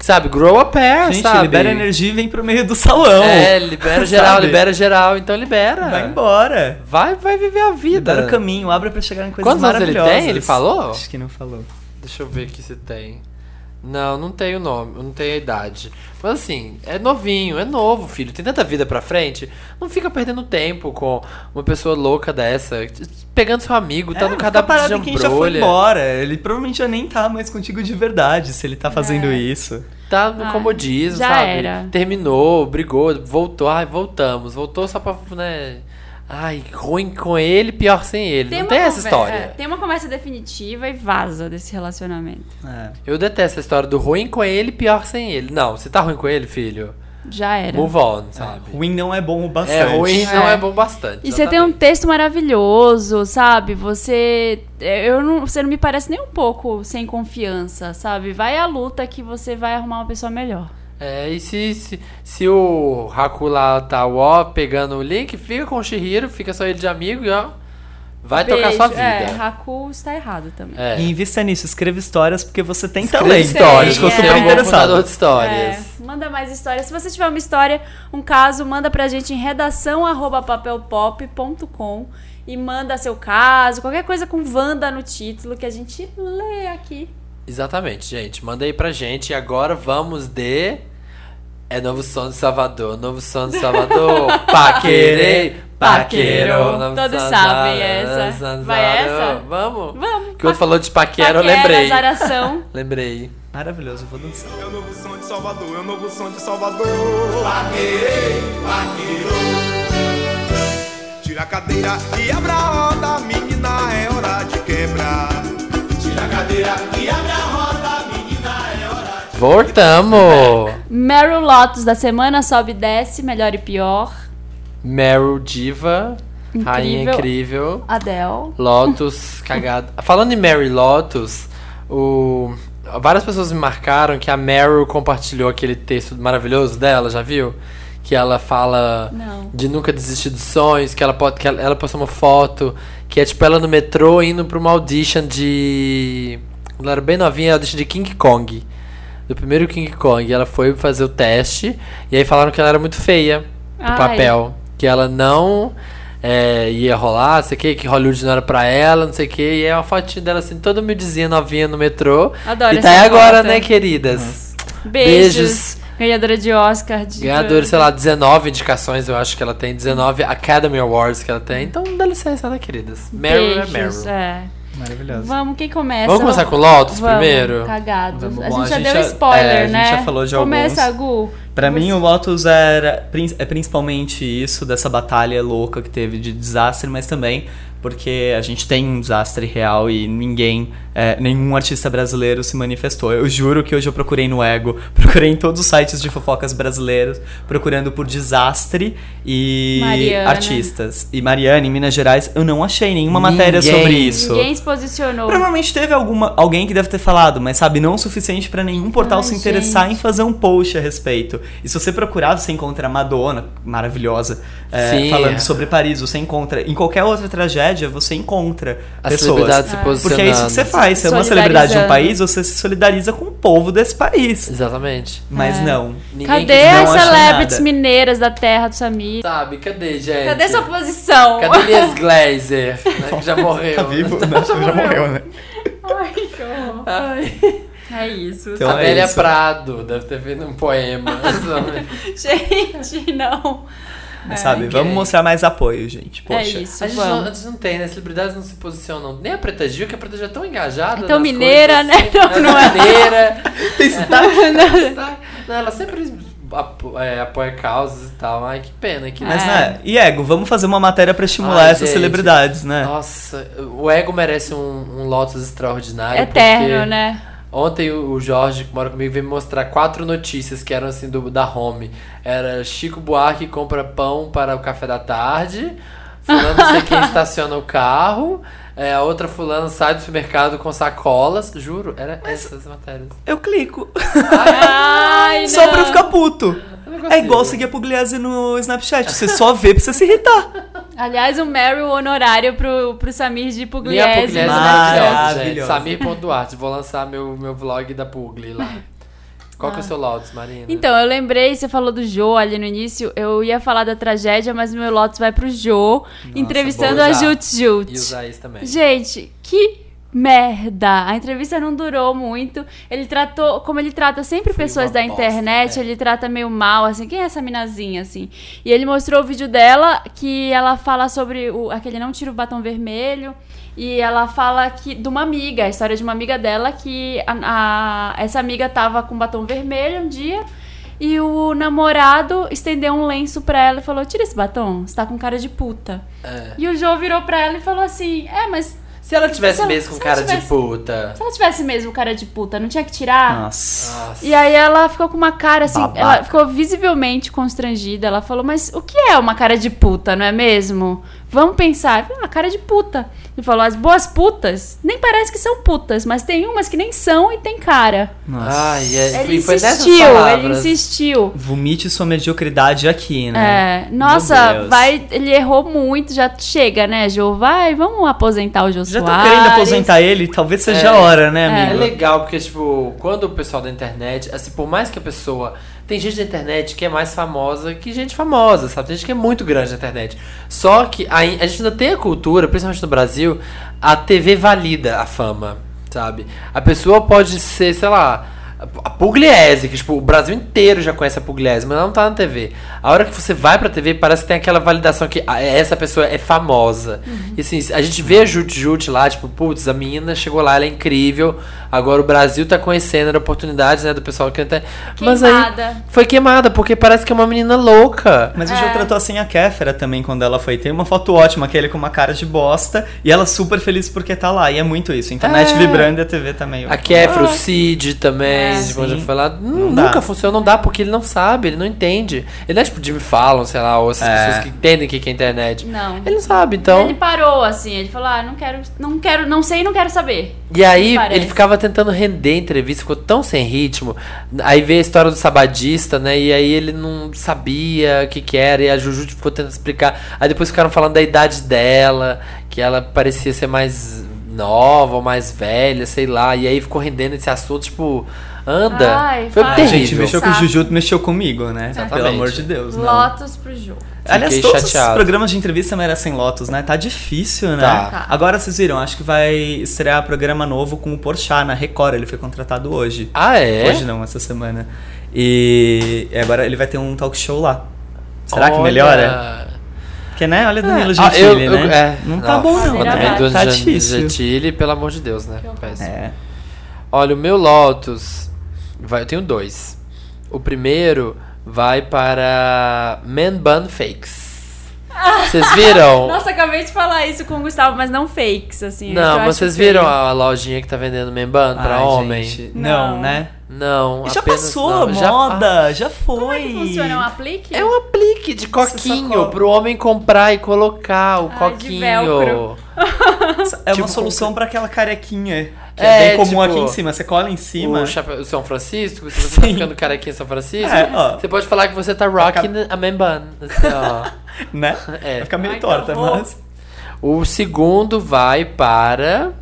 sabe, grow a pair, Gente, sabe? libera energia e vem pro meio do salão. É, libera [laughs] geral, Sabe? libera geral. Então libera. Vai embora. Vai, vai viver a vida. Libera o caminho, abre pra chegar em coisas Quantos anos ele maravilhosas. tem? Ele falou? Acho que não falou. Deixa eu ver aqui se tem. Não, não tem o nome, não tem a idade. Mas assim, é novinho, é novo, filho. Tem tanta vida pra frente. Não fica perdendo tempo com uma pessoa louca dessa. Pegando seu amigo, tá É, no cardápio de parado quem já foi embora. Ele provavelmente já nem tá mais contigo de verdade se ele tá fazendo É. isso. Tá no Ah, comodismo, já sabe? era. Terminou, brigou, voltou. Ai, voltamos. Voltou só pra, né... Ai, ruim com ele, pior sem ele. não uma tem essa história. é, tem uma conversa definitiva e vaza desse relacionamento. É. Eu detesto a história do ruim com ele, pior sem ele. Não, você tá ruim com ele, filho? já era. Move on, sabe? Ruim não é bom o bastante. É ruim, não É. é bom bastante. E você tem um texto maravilhoso, sabe? Você. Eu não, você não me parece nem um pouco sem confiança, sabe? Vai à luta que você vai arrumar uma pessoa melhor. É, e se, se, se o Haku lá tá ó, pegando o link, fica com o Shihiro, fica só ele de amigo e ó. Vai tocar Beijo. sua vida. É, Haku está errado também. É. E invista nisso, escreva histórias porque você tem Escreva talento. histórias, é. super você é um contador de histórias. É, manda mais histórias. Se você tiver uma história, um caso, manda pra gente em redação arroba papelpop.com e manda seu caso, qualquer coisa com Wanda no título que a gente lê aqui. Exatamente, gente. Manda aí pra gente. E agora vamos de. É novo som de Salvador, novo som de Salvador. Paquerei, paquero. Todos sabem essa. Vai essa? Vamos. Vamos. Que o outro falou de paquero, eu lembrei. Zaração. [laughs] Lembrei. Maravilhoso, eu vou dançar. É o novo som de Salvador, é o novo som de Salvador. Paquerei, paquerou. Tira a cadeira e abra a roda, menina, é hora de quebrar. Tira a cadeira e abre a roda, Voltamos! Meryl Lotus da semana sobe e desce, melhor e pior. Meryl Diva, rainha Incrível. incrível. Adele. Lotus, [laughs] cagada. Falando em Mary Lotus, o... várias pessoas me marcaram que a Meryl compartilhou aquele texto maravilhoso dela, já viu? Que ela fala Não. de nunca desistir dos sonhos, que ela pode, que ela, ela postou uma foto que é tipo ela no metrô indo pra uma audition de. Ela era bem novinha, audition de King Kong. Do primeiro King Kong. Ela foi fazer o teste e aí falaram que ela era muito feia Ai. papel. Que ela não é, ia rolar, não sei o que, que Hollywood não era pra ela, não sei o que. E é uma fotinha dela assim, toda humildezinha, novinha no metrô. Adoro e tá aí agora, foto. né, queridas? Beijos. Beijos. Ganhadora de Oscar. De Ganhadora, sei lá, 19 indicações, eu acho que ela tem, 19 Academy Awards que ela tem. Então dá licença, né, queridas? Meryl é Meryl. é. Maravilhoso. Vamos, quem começa? Vamos começar com Lotus Vamos, primeiro? Cagados. Vamos, a bom, gente a já gente deu já- spoiler, é, a gente né? já falou de Começa, alguns. Gu. Pra mim, o Lotus era, é principalmente isso, dessa batalha louca que teve de desastre, mas também porque a gente tem um desastre real e ninguém, é, nenhum artista brasileiro se manifestou. Eu juro que hoje eu procurei no Ego, [laughs] procurei em todos os sites de fofocas brasileiros, procurando por desastre e Mariana. artistas. E Mariana, em Minas Gerais, eu não achei nenhuma matéria Ninguém. sobre isso. Ninguém se posicionou. Provavelmente teve alguma, alguém que deve ter falado, mas sabe, não o suficiente pra nenhum portal Ai, se interessar gente. em fazer um post a respeito. E se você procurar, você encontra Madonna, maravilhosa, é, falando sobre Paris, você encontra. Em qualquer outra tragédia, você encontra As pessoas. se Ah. Porque é isso que você faz. Você é uma celebridade de um país, você se solidariza com o povo desse país. Exatamente. Mas É. não. Ninguém Cadê as celebrities nada. mineiras da terra do Samir? Sabe, cadê, gente? Cadê sua posição? Cadê [laughs] Elias Glazer? né, que já morreu. Tá vivo? [laughs] Não, já morreu, né? Ai, que horror. Ai. É isso. Então é Adélia isso. Prado, deve ter feito um poema. [laughs] Gente, não. Mas sabe, ninguém. vamos mostrar mais apoio, gente. Poxa. É isso, A gente, não, a gente não tem, né? Celebridades não se posicionam. Nem a Preta Gil, que a Preta Gil é tão engajada. É tão mineira, coisas, né? assim, Não, ela não é [laughs] é. mineira. Tem sotaque. Não, ela sempre é, apoia causas e tal. Ai, que pena. Que Mas, É. né? E Ego, vamos fazer uma matéria pra estimular Ai, essas gente. celebridades, né? Nossa, o Ego merece um, um Lotus extraordinário. Eterno, porque né? Ontem o Jorge, que mora comigo, veio me mostrar quatro notícias que eram assim do, da home. Era Chico Buarque compra pão para o café da tarde. Fulano não sei quem [laughs] estaciona o carro. É, a outra fulano sai do supermercado com sacolas. Juro, era essas matérias. Eu clico. Ai, [laughs] Só não. pra eu ficar puto. Eu É igual seguir a Pugliese no Snapchat. Você só vê pra você se irritar. Aliás, um Meryl honorário pro, pro Samir de Minha Pugliese. Pugliese é maravilhosa, gente. Maravilhosa. Samir.duarte. Vou lançar meu, meu vlog da Pugli lá. Qual que é o seu Lotus, Marina? Então, eu lembrei, você falou do Jô ali no início, eu ia falar da tragédia, mas meu Lotus vai pro Jô, entrevistando a. Jut Jut. E usar isso também. Gente, que merda! A entrevista não durou muito. Ele tratou, como ele trata sempre Foi pessoas da bosta, internet, é. ele trata meio mal, assim, quem é essa minazinha, assim? E ele mostrou o vídeo dela, que ela fala sobre o, aquele não tira o batom vermelho, e ela fala que de uma amiga, a história de uma amiga dela, que a, a- essa amiga tava com batom vermelho um dia, e o namorado estendeu um lenço pra ela e falou, tira esse batom, você tá com cara de puta. É. E o João virou pra ela e falou assim: É, mas Se ela tivesse Se ela- mesmo com cara de tivesse- puta. Se ela tivesse mesmo cara de puta, não tinha que tirar? Nossa. Nossa. E aí ela ficou com uma cara assim, Babaca. ela ficou visivelmente constrangida. Ela falou, mas o que é uma cara de puta, não é mesmo? Vamos pensar. Uma cara de puta. Ele falou, as boas putas nem parece que são putas, mas tem umas que nem são e tem cara. Nossa. Ai, é, Ele insistiu, ele insistiu. Vomite sua mediocridade aqui, né? É, nossa, vai, ele errou muito, já chega, né, Jô? Vai, vamos aposentar o Jô Já tô querendo aposentar ele, talvez seja É. a hora, né, É amigo? legal, porque, tipo, quando o pessoal da internet, assim, por mais que a pessoa. Tem gente da internet que é mais famosa que gente famosa, sabe? Tem gente que é muito grande na internet. Só que a, a gente ainda tem a cultura, principalmente no Brasil, a TV valida a fama, sabe? A pessoa pode ser, sei lá, a Pugliese, que tipo, o Brasil inteiro já conhece a Pugliese, mas ela não tá na TV. A hora que você vai pra TV, parece que tem aquela validação que ah, essa pessoa é famosa. E assim, a gente vê a Jut Jut lá, tipo, putz, a menina chegou lá, ela é incrível. Agora o Brasil tá conhecendo a oportunidade, né, do pessoal que até. Mas aí Queimada. foi queimada, porque parece que é uma menina louca. Mas o É. Jô tratou assim a Kéfera também quando ela foi. Tem uma foto ótima, aquele com uma cara de bosta. E ela super feliz porque tá lá. E é muito isso. Internet É. vibrando e a TV também. A Kefra, o Cid também, É. tipo, já foi lá. Não dá. nunca funciona, não dá, porque ele não sabe, ele não entende. Ele não é tipo Jimmy Fallon, sei lá, ou essas É. pessoas que entendem o que que é internet. Não. Ele não sabe, então. Ele parou assim, ele falou: "Ah, não quero, não quero, não sei, não quero saber". E aí ele ficava tentando render a entrevista, ficou tão sem ritmo. Aí veio a história do sabadista, né? E aí ele não sabia o que que era, e a Juju ficou tentando explicar. Aí depois ficaram falando da idade dela, que ela parecia ser mais nova ou mais velha, sei lá. E aí ficou rendendo esse assunto, tipo, anda. Ai, Foi vai. A terrível. gente mexeu com o. Juju, mexeu comigo, né? Exatamente. Pelo amor de Deus. Não. Lotus pro Aliás, todos os chateado. programas de entrevista merecem Lotus, né? Tá difícil, né? Tá. Tá. Agora vocês viram, acho que vai estrear programa novo com o Porchat na Record. Ele foi contratado hoje. Ah, é? Hoje não, essa semana. E e agora ele vai ter um talk show lá. Será que Olha. melhora? Porque, né? Olha Danilo Ah, Gentili, eu- eu- né? é, não tá bom, não. Mas Ladeira também abaixo. do Tá difícil. Gentili, pelo amor de Deus, né? Que. É. Olha, o meu Lotus. Vai, eu tenho dois. O primeiro vai para Man Bun Fakes. Vocês viram? [laughs] Nossa, acabei de falar isso com o Gustavo, mas não fakes, assim. Não, mas vocês feio. viram a lojinha que tá vendendo Man Bun pra Ai, homem? gente, Não, Não. né? Não, já apenas passou não. a Já- moda, já, foi. Como é que funciona? É um aplique? É um aplique de coquinho pro homem comprar e colocar o Ai, coquinho. [laughs] É Tipo, uma solução pra aquela carequinha. Que É, é, bem comum tipo, aqui em cima. Você cola em cima. O, o São Francisco, se você tá Sim. ficando carequinha em São Francisco, É, você pode falar que você tá rocking a man bun. Assim, ó. [laughs] Né? [laughs] É. Vai ficar meio Ai, que torta, mas. O segundo vai para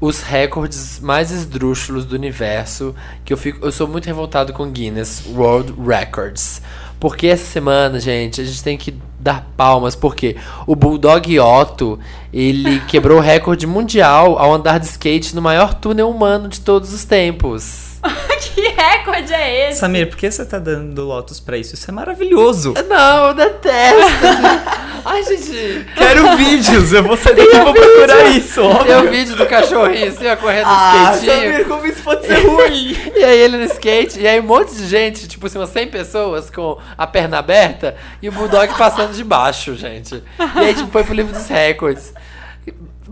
os recordes mais esdrúxulos do universo, que eu fico, eu sou muito revoltado com Guinness World Records. Porque essa semana, gente, a gente tem que dar palmas, porque o Bulldog Otto, ele quebrou o recorde mundial ao andar de skate no maior túnel humano de todos os tempos. [laughs] que recorde é esse? Samir, por que você tá dando Lotus pra isso? Isso é maravilhoso. Não, eu detesto. [laughs] Ai, gente. Quero vídeos, eu vou sair daqui e vou procurar isso, Tem o óbvio. vídeo do cachorrinho assim, ó, correndo no Ah, skatinho. Samir, como isso pode ser ruim? [laughs] E aí ele no skate, e aí um monte de gente, tipo assim, umas 100 pessoas com a perna aberta e o Bulldog passando de baixo, gente. E aí, tipo, foi pro livro dos recordes.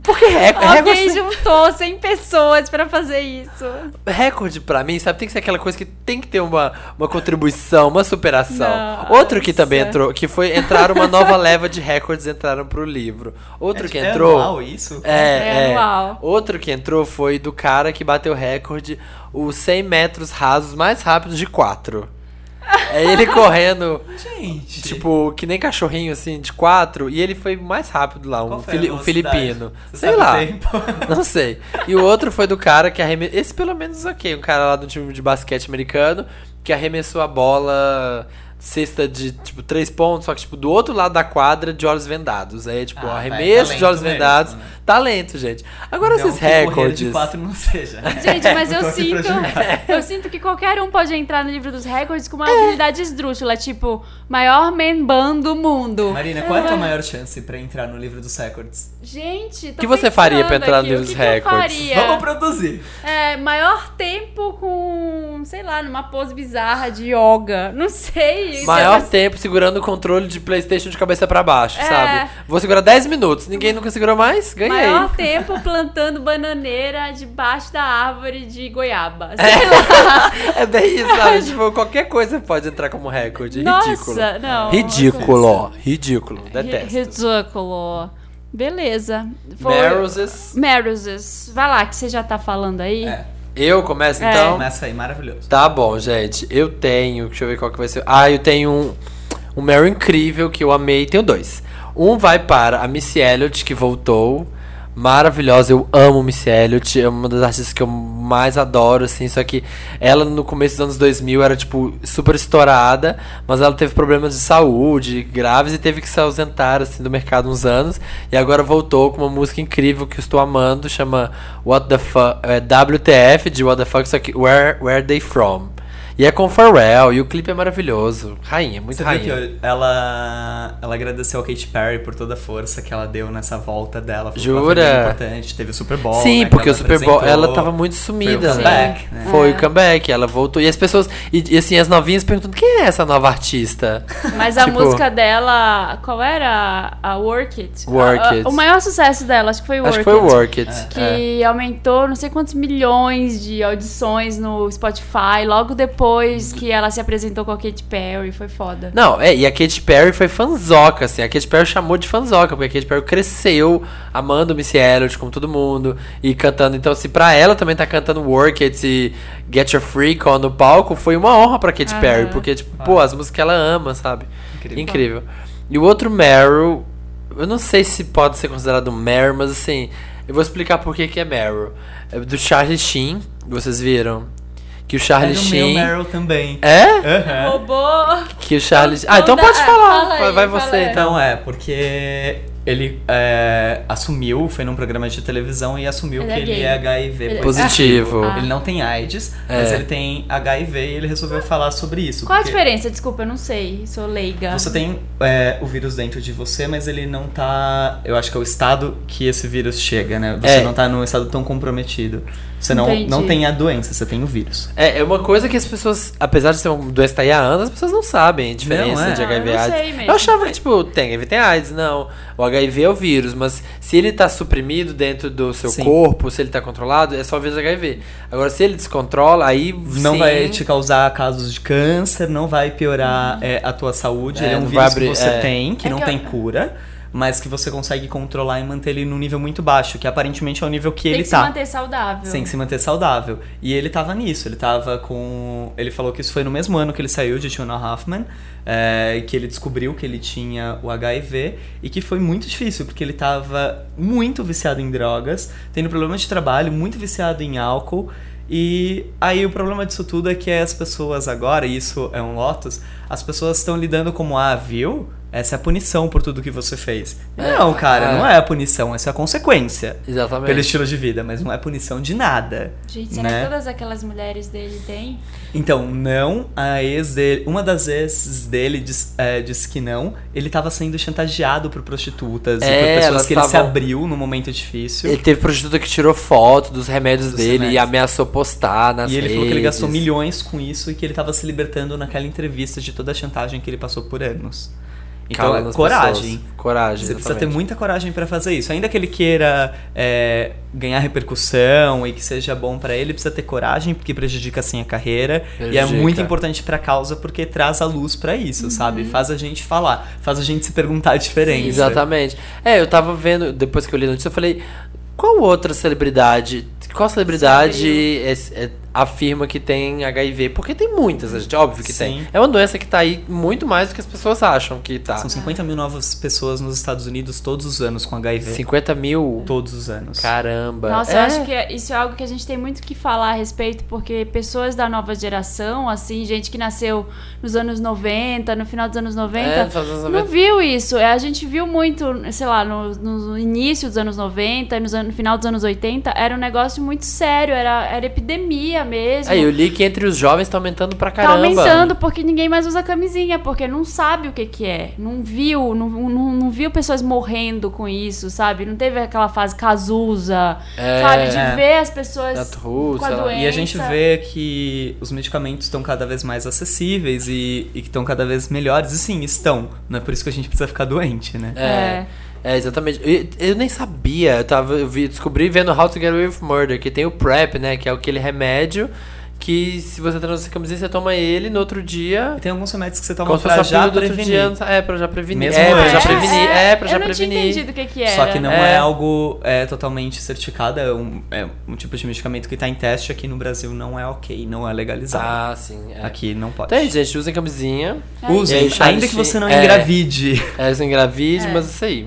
Por que recorde? Alguém Recorde, juntou 100 pessoas pra fazer isso. recorde pra mim, sabe, tem que ser aquela coisa que tem que ter uma, uma contribuição, uma superação. Nossa. Outro que também entrou, que foi entrar uma nova leva de recordes entraram pro livro. Outro que É entrou. anual isso? É, É é. anual. Outro que entrou foi do cara que bateu recorde, os 100 metros rasos mais rápidos de 4. [laughs] É ele correndo, Gente. tipo, que nem cachorrinho, assim, de 4, e ele foi mais rápido lá, um, fili- um filipino. Você Sei lá, [laughs] não sei. E o outro foi do cara que arremessou. Esse pelo menos ok, um cara lá do time de basquete americano que arremessou a bola cesta de, tipo, três pontos, só que, tipo, do outro lado da quadra de olhos vendados. Aí, tipo, Ah, arremesso de olhos mesmo, vendados. né? Talento, gente. Agora Não esses recordes. de 4 não seja. [laughs] Gente, mas eu sinto. [laughs] Eu sinto que qualquer um pode entrar no livro dos recordes com uma habilidade esdrúxula, tipo, maior man bun do mundo. Marina, qual é a tua maior chance pra entrar no livro dos records? Gente, tô O que você faria pra entrar no aqui, livro o dos recordes? faria? Vamos produzir. É, maior tempo com, sei lá, numa pose bizarra de yoga. Não sei. Maior tempo segurando o controle de Playstation de cabeça pra baixo, É. sabe? Vou segurar 10 minutos. Ninguém nunca segurou mais? Ganhei. Maior tempo plantando bananeira debaixo da árvore de goiaba. Sei É. lá. [laughs] É bem isso, sabe? [laughs] tipo, qualquer coisa pode entrar como recorde. Nossa, Ridículo. não. Ridículo. Ridículo. Ri- Detesto. Ridículo. Beleza. Meroses. Maroses. Vai lá, que você já tá falando aí. É. Eu começo É. então? Começa aí, maravilhoso. Tá bom, gente. Eu tenho. Deixa eu ver qual que vai ser. Ah, eu tenho um, um Meryl incrível que eu amei. Tenho dois. Um vai para a Missy Elliott, que voltou. Maravilhosa, eu amo Missy Elliott, é uma das artistas que eu mais adoro, assim, só que ela no começo dos anos 2000 era, tipo, super estourada, mas ela teve problemas de saúde graves e teve que se ausentar, assim, do mercado uns anos, e agora voltou com uma música incrível que eu estou amando, chama What the Fuck, é WTF, de What the Fuck, só que Where, Where They From. E é com Pharrell, e o clipe é maravilhoso, rainha, muito Você rainha. viu que ela, ela agradeceu a Katy Perry por toda a força que ela deu nessa volta dela. Que Jura? Foi bem importante. Teve o Super Bowl. Sim, né, que porque o Super Bowl, ela tava muito sumida, Foi o né? comeback, né? Foi É. o comeback, ela voltou. E as pessoas, e, e assim, as novinhas perguntando, quem é essa nova artista? Mas a Tipo- música dela, qual era? A Work It? Work A- a- It. O maior sucesso dela, acho que foi Work Acho que foi o It. Work It. Que É. aumentou não sei quantos milhões de audições no Spotify logo depois que ela se apresentou com a Katy Perry. Foi foda. Não, é, e a Katy Perry foi fanzoca, assim. A Katy Perry chamou de fanzoca, porque a Katy Perry cresceu amando Missy Elliott, como todo mundo, e cantando. Então, se pra ela também tá cantando Work It e Get Your Freak On no palco, foi uma honra pra Katy Aham. Perry, porque, tipo, pô, as músicas que ela ama, sabe? Incrível. Incrível. E o outro Meryl, eu não sei se pode ser considerado um Meryl, mas assim, eu vou explicar por que que é Meryl. É do Charlie Sheen, vocês viram? Que o Charlie meu Sheen... Meryl também. É? Aham. Roubou! Que o Charlie... Então- Ah, então pode falar. fala aí, vai fala você, aí. então. Então é, porque ele é, assumiu, foi num programa de televisão e assumiu Ele que é ele é HIV Ele- Positivo. Ah. Ele não tem AIDS, É. mas ele tem HIV e ele resolveu falar sobre isso. Qual a diferença? Desculpa, eu não sei. Sou leiga. Você tem é, o vírus dentro de você, mas ele não tá. Eu acho que é o estado que esse vírus chega, né? Você É. não tá num estado tão comprometido. Você não, Entendi. não tem a doença, você tem o vírus. É, é uma coisa que as pessoas, apesar de ser uma doença que tá aí há anos, as pessoas não sabem a diferença Não, é. de HIV e Ah, eu não AIDS. sei mesmo. Eu achava que, tipo, tem HIV, tem AIDS. Não. O HIV é o vírus, mas se ele tá suprimido dentro do seu Sim. corpo, se ele tá controlado, é só o vírus HIV. Agora, se ele descontrola, aí Não sim, vai te causar casos de câncer, não vai piorar é, a tua saúde. É, ele é um não vírus vai abrir- que você é. tem, que É não que eu- tem cura, mas que você consegue controlar e manter ele num nível muito baixo, que aparentemente é o nível que Tem ele que tá. se manter saudável. Tem que se manter saudável. E ele tava nisso, ele tava com. Ele falou que isso foi no mesmo ano que ele saiu de Tuna Hoffman, é, que ele descobriu que ele tinha o HIV e que foi muito difícil, porque ele tava muito viciado em drogas, tendo problemas de trabalho, muito viciado em álcool. E aí o problema disso tudo é que as pessoas agora, e isso é um Lotus, as pessoas estão lidando como, ah, viu? Essa é a punição por tudo que você fez. É, não, cara, é. não é a punição, essa é a consequência Exatamente. pelo estilo de vida, mas não é punição de nada. Gente, será né? que todas aquelas mulheres dele têm? Então, não, a ex dele, uma das exes dele diz- é, disse que não. Ele estava sendo chantageado por prostitutas e É, por pessoas que ele se abriu num momento difícil. Ele teve prostituta que tirou foto dos remédios Dos dele e remédios. ameaçou postar nas E ele falou que ele gastou redes. milhões com isso e que ele estava se libertando naquela entrevista de toda a chantagem que ele passou por anos. Então, é coragem. pessoas. Coragem. Você precisa ter exatamente. muita coragem pra fazer isso. Ainda que ele queira é, ganhar repercussão e que seja bom pra ele, precisa ter coragem, porque prejudica assim a carreira. E é Prejudica. muito importante pra causa porque traz a luz pra isso, sabe? Faz a gente falar, faz a gente se perguntar a diferença. Exatamente. É, eu tava vendo, depois que eu li a notícia, eu falei, qual outra celebridade, qual celebridade é- é- afirma que tem HIV? Porque tem muitas, gente, óbvio que Sim. tem. É uma doença que tá aí muito mais do que as pessoas acham que tá. São 50 mil novas pessoas nos Estados Unidos todos os anos com HIV. 50 mil? Todos os anos. Caramba. Nossa, É. eu acho que é- isso é algo que a gente tem muito que falar a respeito, porque pessoas da nova geração, assim, gente que nasceu nos anos 90, no final dos anos 90, É, nos anos não 90. viu isso. É, A gente viu muito, sei lá, no, no início dos anos 90 e nos anos- no final dos anos 80, era um negócio muito sério, era, era epidemia, camisinha mesmo. É, eu li que entre os jovens tá aumentando pra Tá caramba. aumentando porque ninguém mais usa camisinha, porque não sabe o que que é. Não viu, não, não, não viu pessoas morrendo com isso, sabe? Não teve aquela fase Cazuza, É. sabe? De É. ver as pessoas com a doença. E a gente vê que os medicamentos estão cada vez mais acessíveis e, e que estão cada vez melhores. E sim, estão. Não é por isso que a gente precisa ficar doente, né? É. É, exatamente. Eu, eu nem sabia, eu, tava, eu vi, descobri vendo How to Get Away with Murder, que tem o PrEP, né? Que é aquele remédio que se você transa sem camisinha, você toma ele no outro dia. E tem alguns remédios que você toma pra a já prevenir. dia. É, pra já prevenir. Mesmo é, pra já prevenir. É, pra já eu não tinha prevenir. entendido o que que era. Só que não É. é, algo é, totalmente certificado, é um, é um tipo de medicamento que está em teste aqui no Brasil, não é ok, não é legalizado. Ah, sim. É. Aqui não pode. É isso, gente. Usem camisinha. É Usem, ainda que você não é. engravide. É, usem engravide, É. mas isso aí.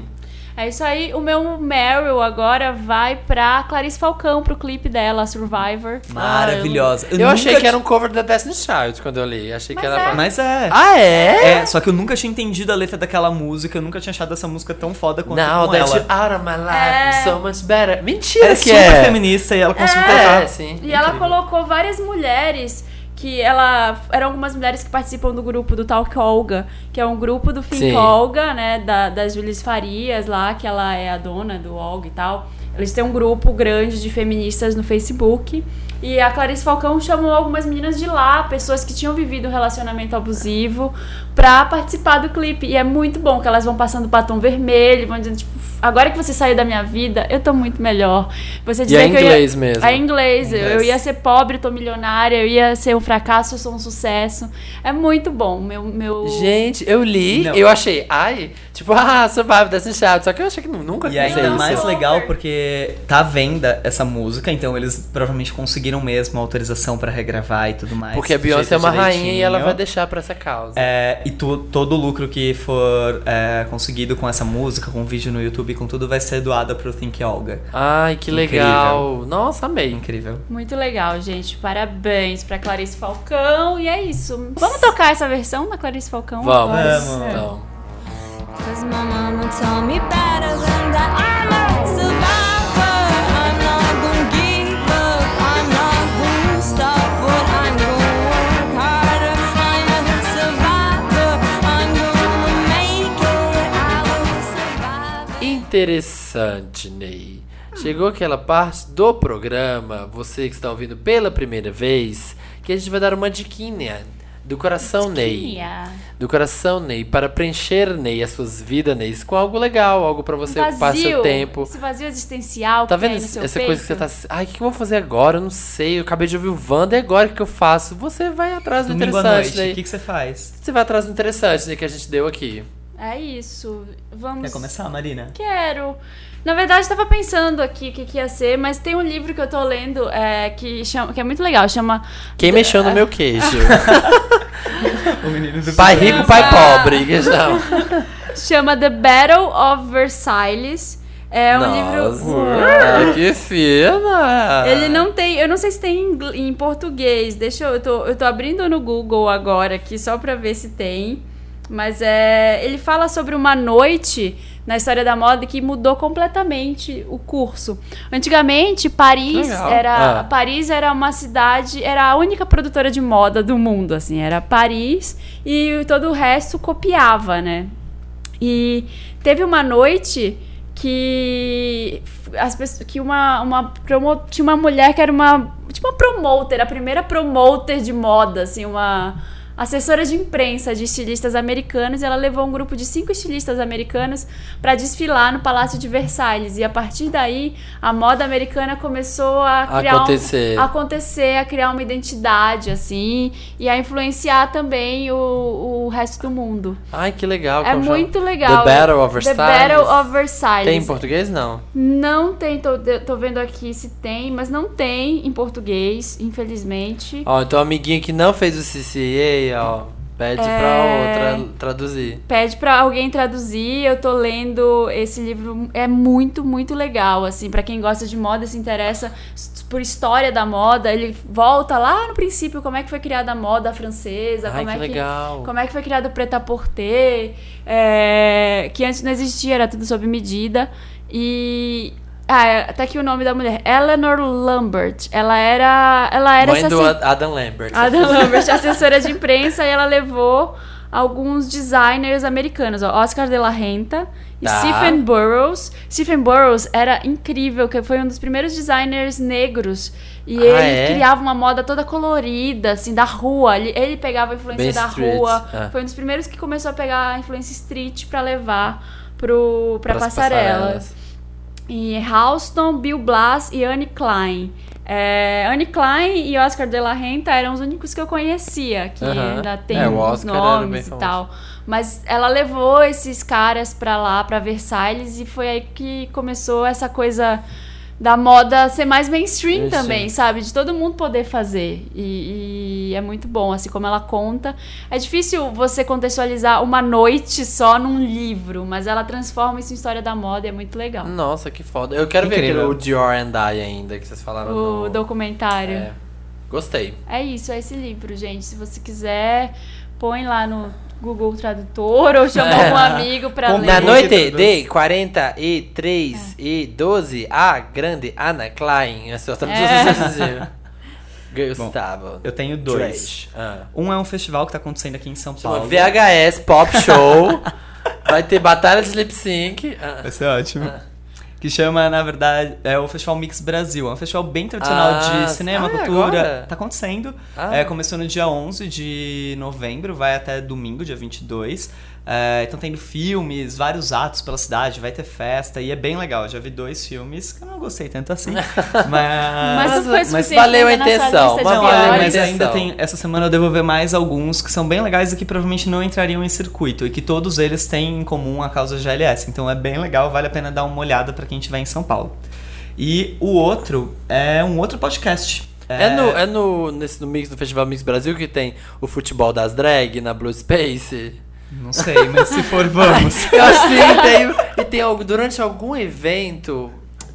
É isso aí. O meu Meryl agora vai pra Clarice Falcão, pro clipe dela, Survivor. Maravilhosa. Eu, nunca achei que ti- era um cover da Destiny's Child quando eu li. Achei que Mas era. é. pra- Mas é. Ah, é? É, só que eu nunca tinha entendido a letra daquela música, eu nunca tinha achado essa música tão foda quanto Now com ela. out of my life, É. so much better. Mentira É que super é. feminista e ela conseguiu É. colocar. É, sim. E ela Incrível. colocou várias mulheres que ela eram algumas mulheres que participam do grupo do Talk Olga, que é um grupo do Sim. Olga, né, da, da Julis Farias lá, que ela é a dona do Olga e tal. Eles têm um grupo grande de feministas no Facebook. E a Clarice Falcão chamou algumas meninas de lá, pessoas que tinham vivido um relacionamento abusivo, pra participar do clipe. E é muito bom que elas vão passando batom vermelho, vão dizendo, tipo, agora que você saiu da minha vida, eu tô muito melhor. Você E dizer é que eu ia- inglês mesmo. É inglês. Eu- Eu Inglês. ia ser pobre, tô milionária. Eu ia ser um fracasso, eu sou um sucesso. É muito bom. Meu, meu... Gente, eu li, Não. eu achei, ai, tipo, [laughs] ah, Survive Destiny's Child. Só que eu achei que nunca E ia ainda isso. mais sou legal porque tá à venda essa música, então eles provavelmente conseguiram mesmo autorização pra regravar e tudo mais. Porque a Beyoncé é uma rainha e direitinho. ela vai deixar pra essa causa. É, e tu- todo o lucro que for é, conseguido com essa música, com o vídeo no YouTube, com tudo, vai ser doado pro Think Olga. Ai, que Incrível. legal. Nossa, amei. Incrível. Muito legal, gente. Parabéns pra Clarice Falcão. E é isso. Vamos tocar essa versão da Clarice Falcão? Vamos. Vamos. Então. Cause my mama told me better than that. I'm a survivor. Interessante, Ney. Chegou aquela parte do programa, você que está ouvindo pela primeira vez, que a gente vai dar uma diquinha do coração, Ney. Yeah. Do coração, Ney, para preencher, Ney, as suas vidas, Ney, com algo legal, algo para você ocupar seu tempo. Esse vazio existencial Tá que tem vendo no seu essa peito. coisa que você tá. Ai, o que eu vou fazer agora? Eu não sei. Eu acabei de ouvir o Wanda, e agora o que eu faço? Você vai atrás do Domingo à interessante, noite, Ney. o que, que você faz? Você vai atrás do interessante, Ney, que a gente deu aqui. É isso. Vamos... Quer começar, Marina? Quero. Na verdade, eu tava pensando aqui o que, que ia ser, mas tem um livro que eu tô lendo é, que, chama, que é muito legal, chama Quem mexeu no meu queijo? [laughs] O menino do pai rico, pai pobre. Que chama. [laughs] Chama The Battle of Versailles. É um livro. Nossa, que fina! Ele não tem. Eu não sei se tem em, em português. Deixa eu. Eu tô, eu tô abrindo no Google agora aqui só pra ver se tem. Mas é. Ele fala sobre uma noite na história da moda que mudou completamente o curso. Antigamente, Paris Legal. era. Ah. Paris era uma cidade. Era a única produtora de moda do mundo, assim. Era Paris e todo o resto copiava, né? E teve uma noite que as pessoas, que uma, uma promo, tinha uma mulher que era uma tipo uma promoter, a primeira promoter de moda, assim, uma assessora de imprensa de estilistas americanos, e ela levou um grupo de cinco estilistas americanos para desfilar no Palácio de Versalhes. E a partir daí, a moda americana começou a criar um- Acontecer. a acontecer, a criar uma identidade assim, e a influenciar também o, o resto do mundo. Ai, que legal. É muito legal. The Battle of The Versailles. Battle of Versailles. Tem em português? Não. Não tem, tô, tô vendo aqui se tem, mas não tem em português, infelizmente. Ó, então a amiguinha que não fez o CCA, ó, pede É. pra outra traduzir. Pede pra alguém traduzir. Eu tô lendo esse livro, é muito, muito legal, assim, Pra quem gosta de moda, se interessa por história da moda, ele volta lá no princípio como é que foi criada a moda francesa, Ai, como que é legal. Como é que foi criado o prêt-à-porter, é, que antes não existia, era tudo sob medida. E Ah, é, tá aqui o nome da mulher. Eleanor Lambert. Ela era. Ela era Mãe do Adam Lambert. Adam [laughs] Lambert, assessora de imprensa, e ela levou alguns designers americanos, ó, Oscar de la Renta e Tá. Stephen Burrows. Stephen Burrows era incrível, que foi um dos primeiros designers negros. E Ah, ele é? criava uma moda toda colorida, assim, da rua. Ele, ele pegava a influência da street, rua. ah. Foi um dos primeiros que começou a pegar a influência street pra levar pro, pra Pras passarela. passarelas. E Halston, Bill Blass e Anne Klein. É, Anne Klein e Oscar de la Renta eram os únicos que eu conhecia, que ainda tem É, os nomes e tal. Mas ela levou esses caras pra lá, pra Versailles, e foi aí que começou essa coisa da moda ser mais mainstream Sim. também, sabe? De todo mundo poder fazer. E, e é muito bom, assim como ela conta. É difícil você contextualizar uma noite só num livro, mas ela transforma isso em história da moda e é muito legal. Nossa, que foda. Eu quero ver Incrível. aquele o Dior and I ainda, que vocês falaram O no... documentário. É. Gostei. É isso, é esse livro, gente. Se você quiser, põe lá no Google Tradutor ou chama É. algum amigo pra Com- ler. Na noite de 43 e 12, a grande Ana Klein. É É. [laughs] Gustavo. Eu tenho dois. Ah. Um é um festival que tá acontecendo aqui em São Chama Paulo. VHS Pop Show. [laughs] Vai ter batalha de lip sync. Ah. Vai ser ótimo. Que chama, na verdade, é o Festival Mix Brasil. É um festival bem tradicional Ah, de cinema, ah, cultura. agora? Tá acontecendo. Ah. É, começou no dia 11 de novembro, vai até domingo, dia 22. É, Estão tendo filmes, vários atos pela cidade, vai ter festa e é bem legal. Eu já vi dois filmes que eu não gostei tanto assim. [laughs] mas... Mas Mas valeu a intenção, mas Não, valeu é, mas ainda tem. Essa semana eu devo ver mais alguns que são bem legais e que provavelmente não entrariam em circuito. E que todos eles têm em comum a causa GLS. Então é bem legal, vale a pena dar uma olhada pra quem estiver em São Paulo. E o outro é um outro podcast. É, no, é no, nesse, no Mix do Festival Mix Brasil que tem o futebol das drag na Blue Space. Não sei, mas se for, vamos. [laughs] Eu que sim, tem. E tem algo, durante algum evento,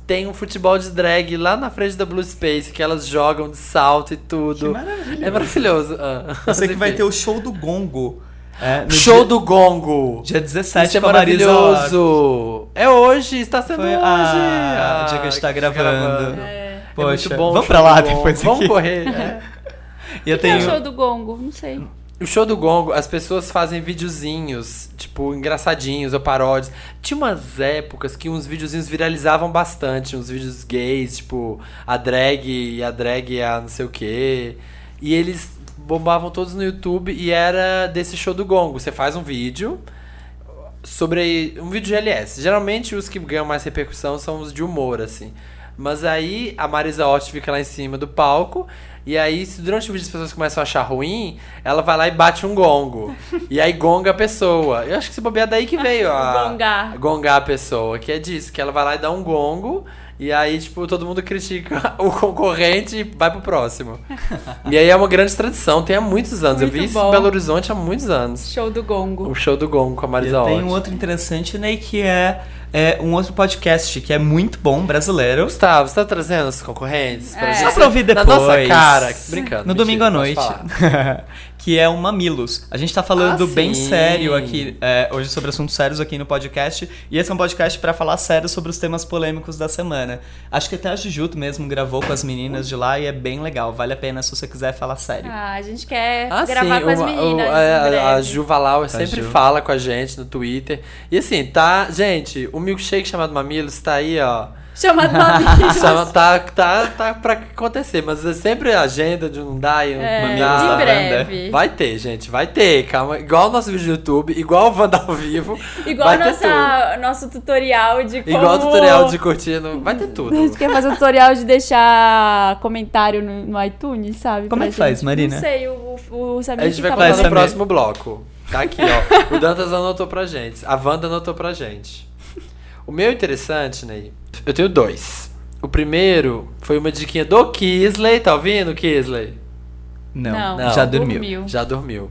tem um futebol de drag lá na frente da Blue Space, que elas jogam de salto e tudo. Que maravilha. É maravilhoso. Ah, Eu sei que vai ter o show do Gongo. é, Show dia, do Gongo. Dia 17 Isso é maravilhoso. É hoje, está sendo Foi- hoje. ah, o dia que a gente tá que gravando. É. É Poxa, muito bom o vamos pra lá depois Vamos aqui. correr. é. [laughs] E eu O que é o tenho. show do Gongo? Não sei. O show do Gongo, as pessoas fazem videozinhos, tipo, engraçadinhos ou paródias. Tinha umas épocas que uns videozinhos viralizavam bastante, uns vídeos gays, tipo, a drag e a drag e a não sei o quê. E eles bombavam todos no YouTube e era desse show do Gongo. Você faz um vídeo sobre um vídeo de LS. Geralmente os que ganham mais repercussão são os de humor, assim. Mas aí a Marisa Hort fica lá em cima do palco. E aí, se durante o vídeo as pessoas começam a achar ruim, ela vai lá e bate um gongo. e aí gonga a pessoa. Eu acho que se bobear daí que veio a. [laughs] Gongar. Gongar a pessoa, que é disso, que ela vai lá e dá um gongo. E aí, tipo, todo mundo critica [laughs] o concorrente e vai pro próximo. e aí é uma grande tradição, tem há muitos anos. Eu Muito vi isso em Belo Horizonte há muitos anos. Show do Gongo. O show do gongo com a E Marisa tem um outro interessante, né, que é, é um outro podcast que é muito bom, brasileiro. Gustavo, você tá trazendo os concorrentes? pra É. gente? Só pra ouvir Na nossa depois. cara. Brincando. No mentira, domingo à noite. [laughs] que é o Mamilos. A gente tá falando Ah, bem sim. sério aqui, é, hoje sobre assuntos sérios aqui no podcast. E esse é um podcast pra falar sério sobre os temas polêmicos da semana. Acho que até a Jujuto mesmo gravou com as meninas de lá e é bem legal. Vale a pena se você quiser falar sério. Ah, a gente quer Ah, gravar sim, com as meninas. o- em a, a. Ju Valau sempre Ju. fala com a gente no Twitter. E assim, tá. Gente, o milkshake chamado Mamilos tá aí, ó. Chamado Mamilos. [laughs] Chama- tá, tá, tá pra acontecer, mas é sempre a agenda de não dar e não É, dá. em Wanda. breve. Vai ter, gente, vai ter, calma. Igual o nosso vídeo do YouTube, igual o Wanda ao vivo. [laughs] Igual vai tudo. nossa, nosso tutorial de como... Igual o tutorial de curtindo, vai ter A gente tudo. quer fazer um tutorial de deixar comentário no, no iTunes, sabe? Como é que faz. Marina? Não sei, o, o, o Samir A gente vai Samir. no próximo bloco. Tá aqui, ó. O Dantas anotou pra gente. A Wanda anotou pra gente. O meu interessante, Ney, eu tenho dois. O primeiro foi uma diquinha do Kisley. Tá ouvindo, Kisley? Não, Não, já dormiu. dormiu. Já dormiu.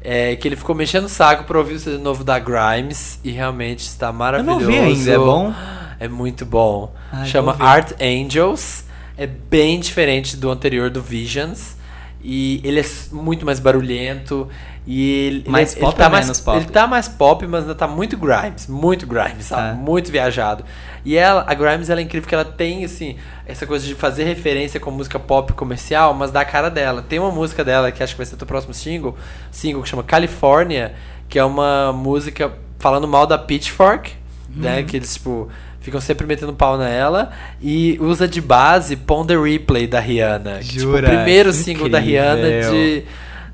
É que ele ficou mexendo o saco pra ouvir o CD novo da Grimes e realmente está Eu maravilhoso. não vi ainda, é bom? É muito bom. Ai, Chama vou ver. Art Angels. É bem diferente do anterior do Visions. E ele é muito mais barulhento. E ele, Mais ele, pop ele tá ou mais, menos pop? Ele tá mais pop, mas ainda tá muito Grimes. Muito Grimes, sabe? É. Muito viajado. E ela, a Grimes, ela é incrível porque ela tem, assim, essa coisa de fazer referência com música pop comercial, mas da cara dela. Tem uma música dela que acho que vai ser o próximo single, single que chama California, que é uma música falando mal da Pitchfork, né? Uhum. Que eles, tipo, ficam sempre metendo pau nela. E usa de base Pon the Replay da Rihanna. Que, tipo, o Jura? primeiro single da Incrível. Rihanna de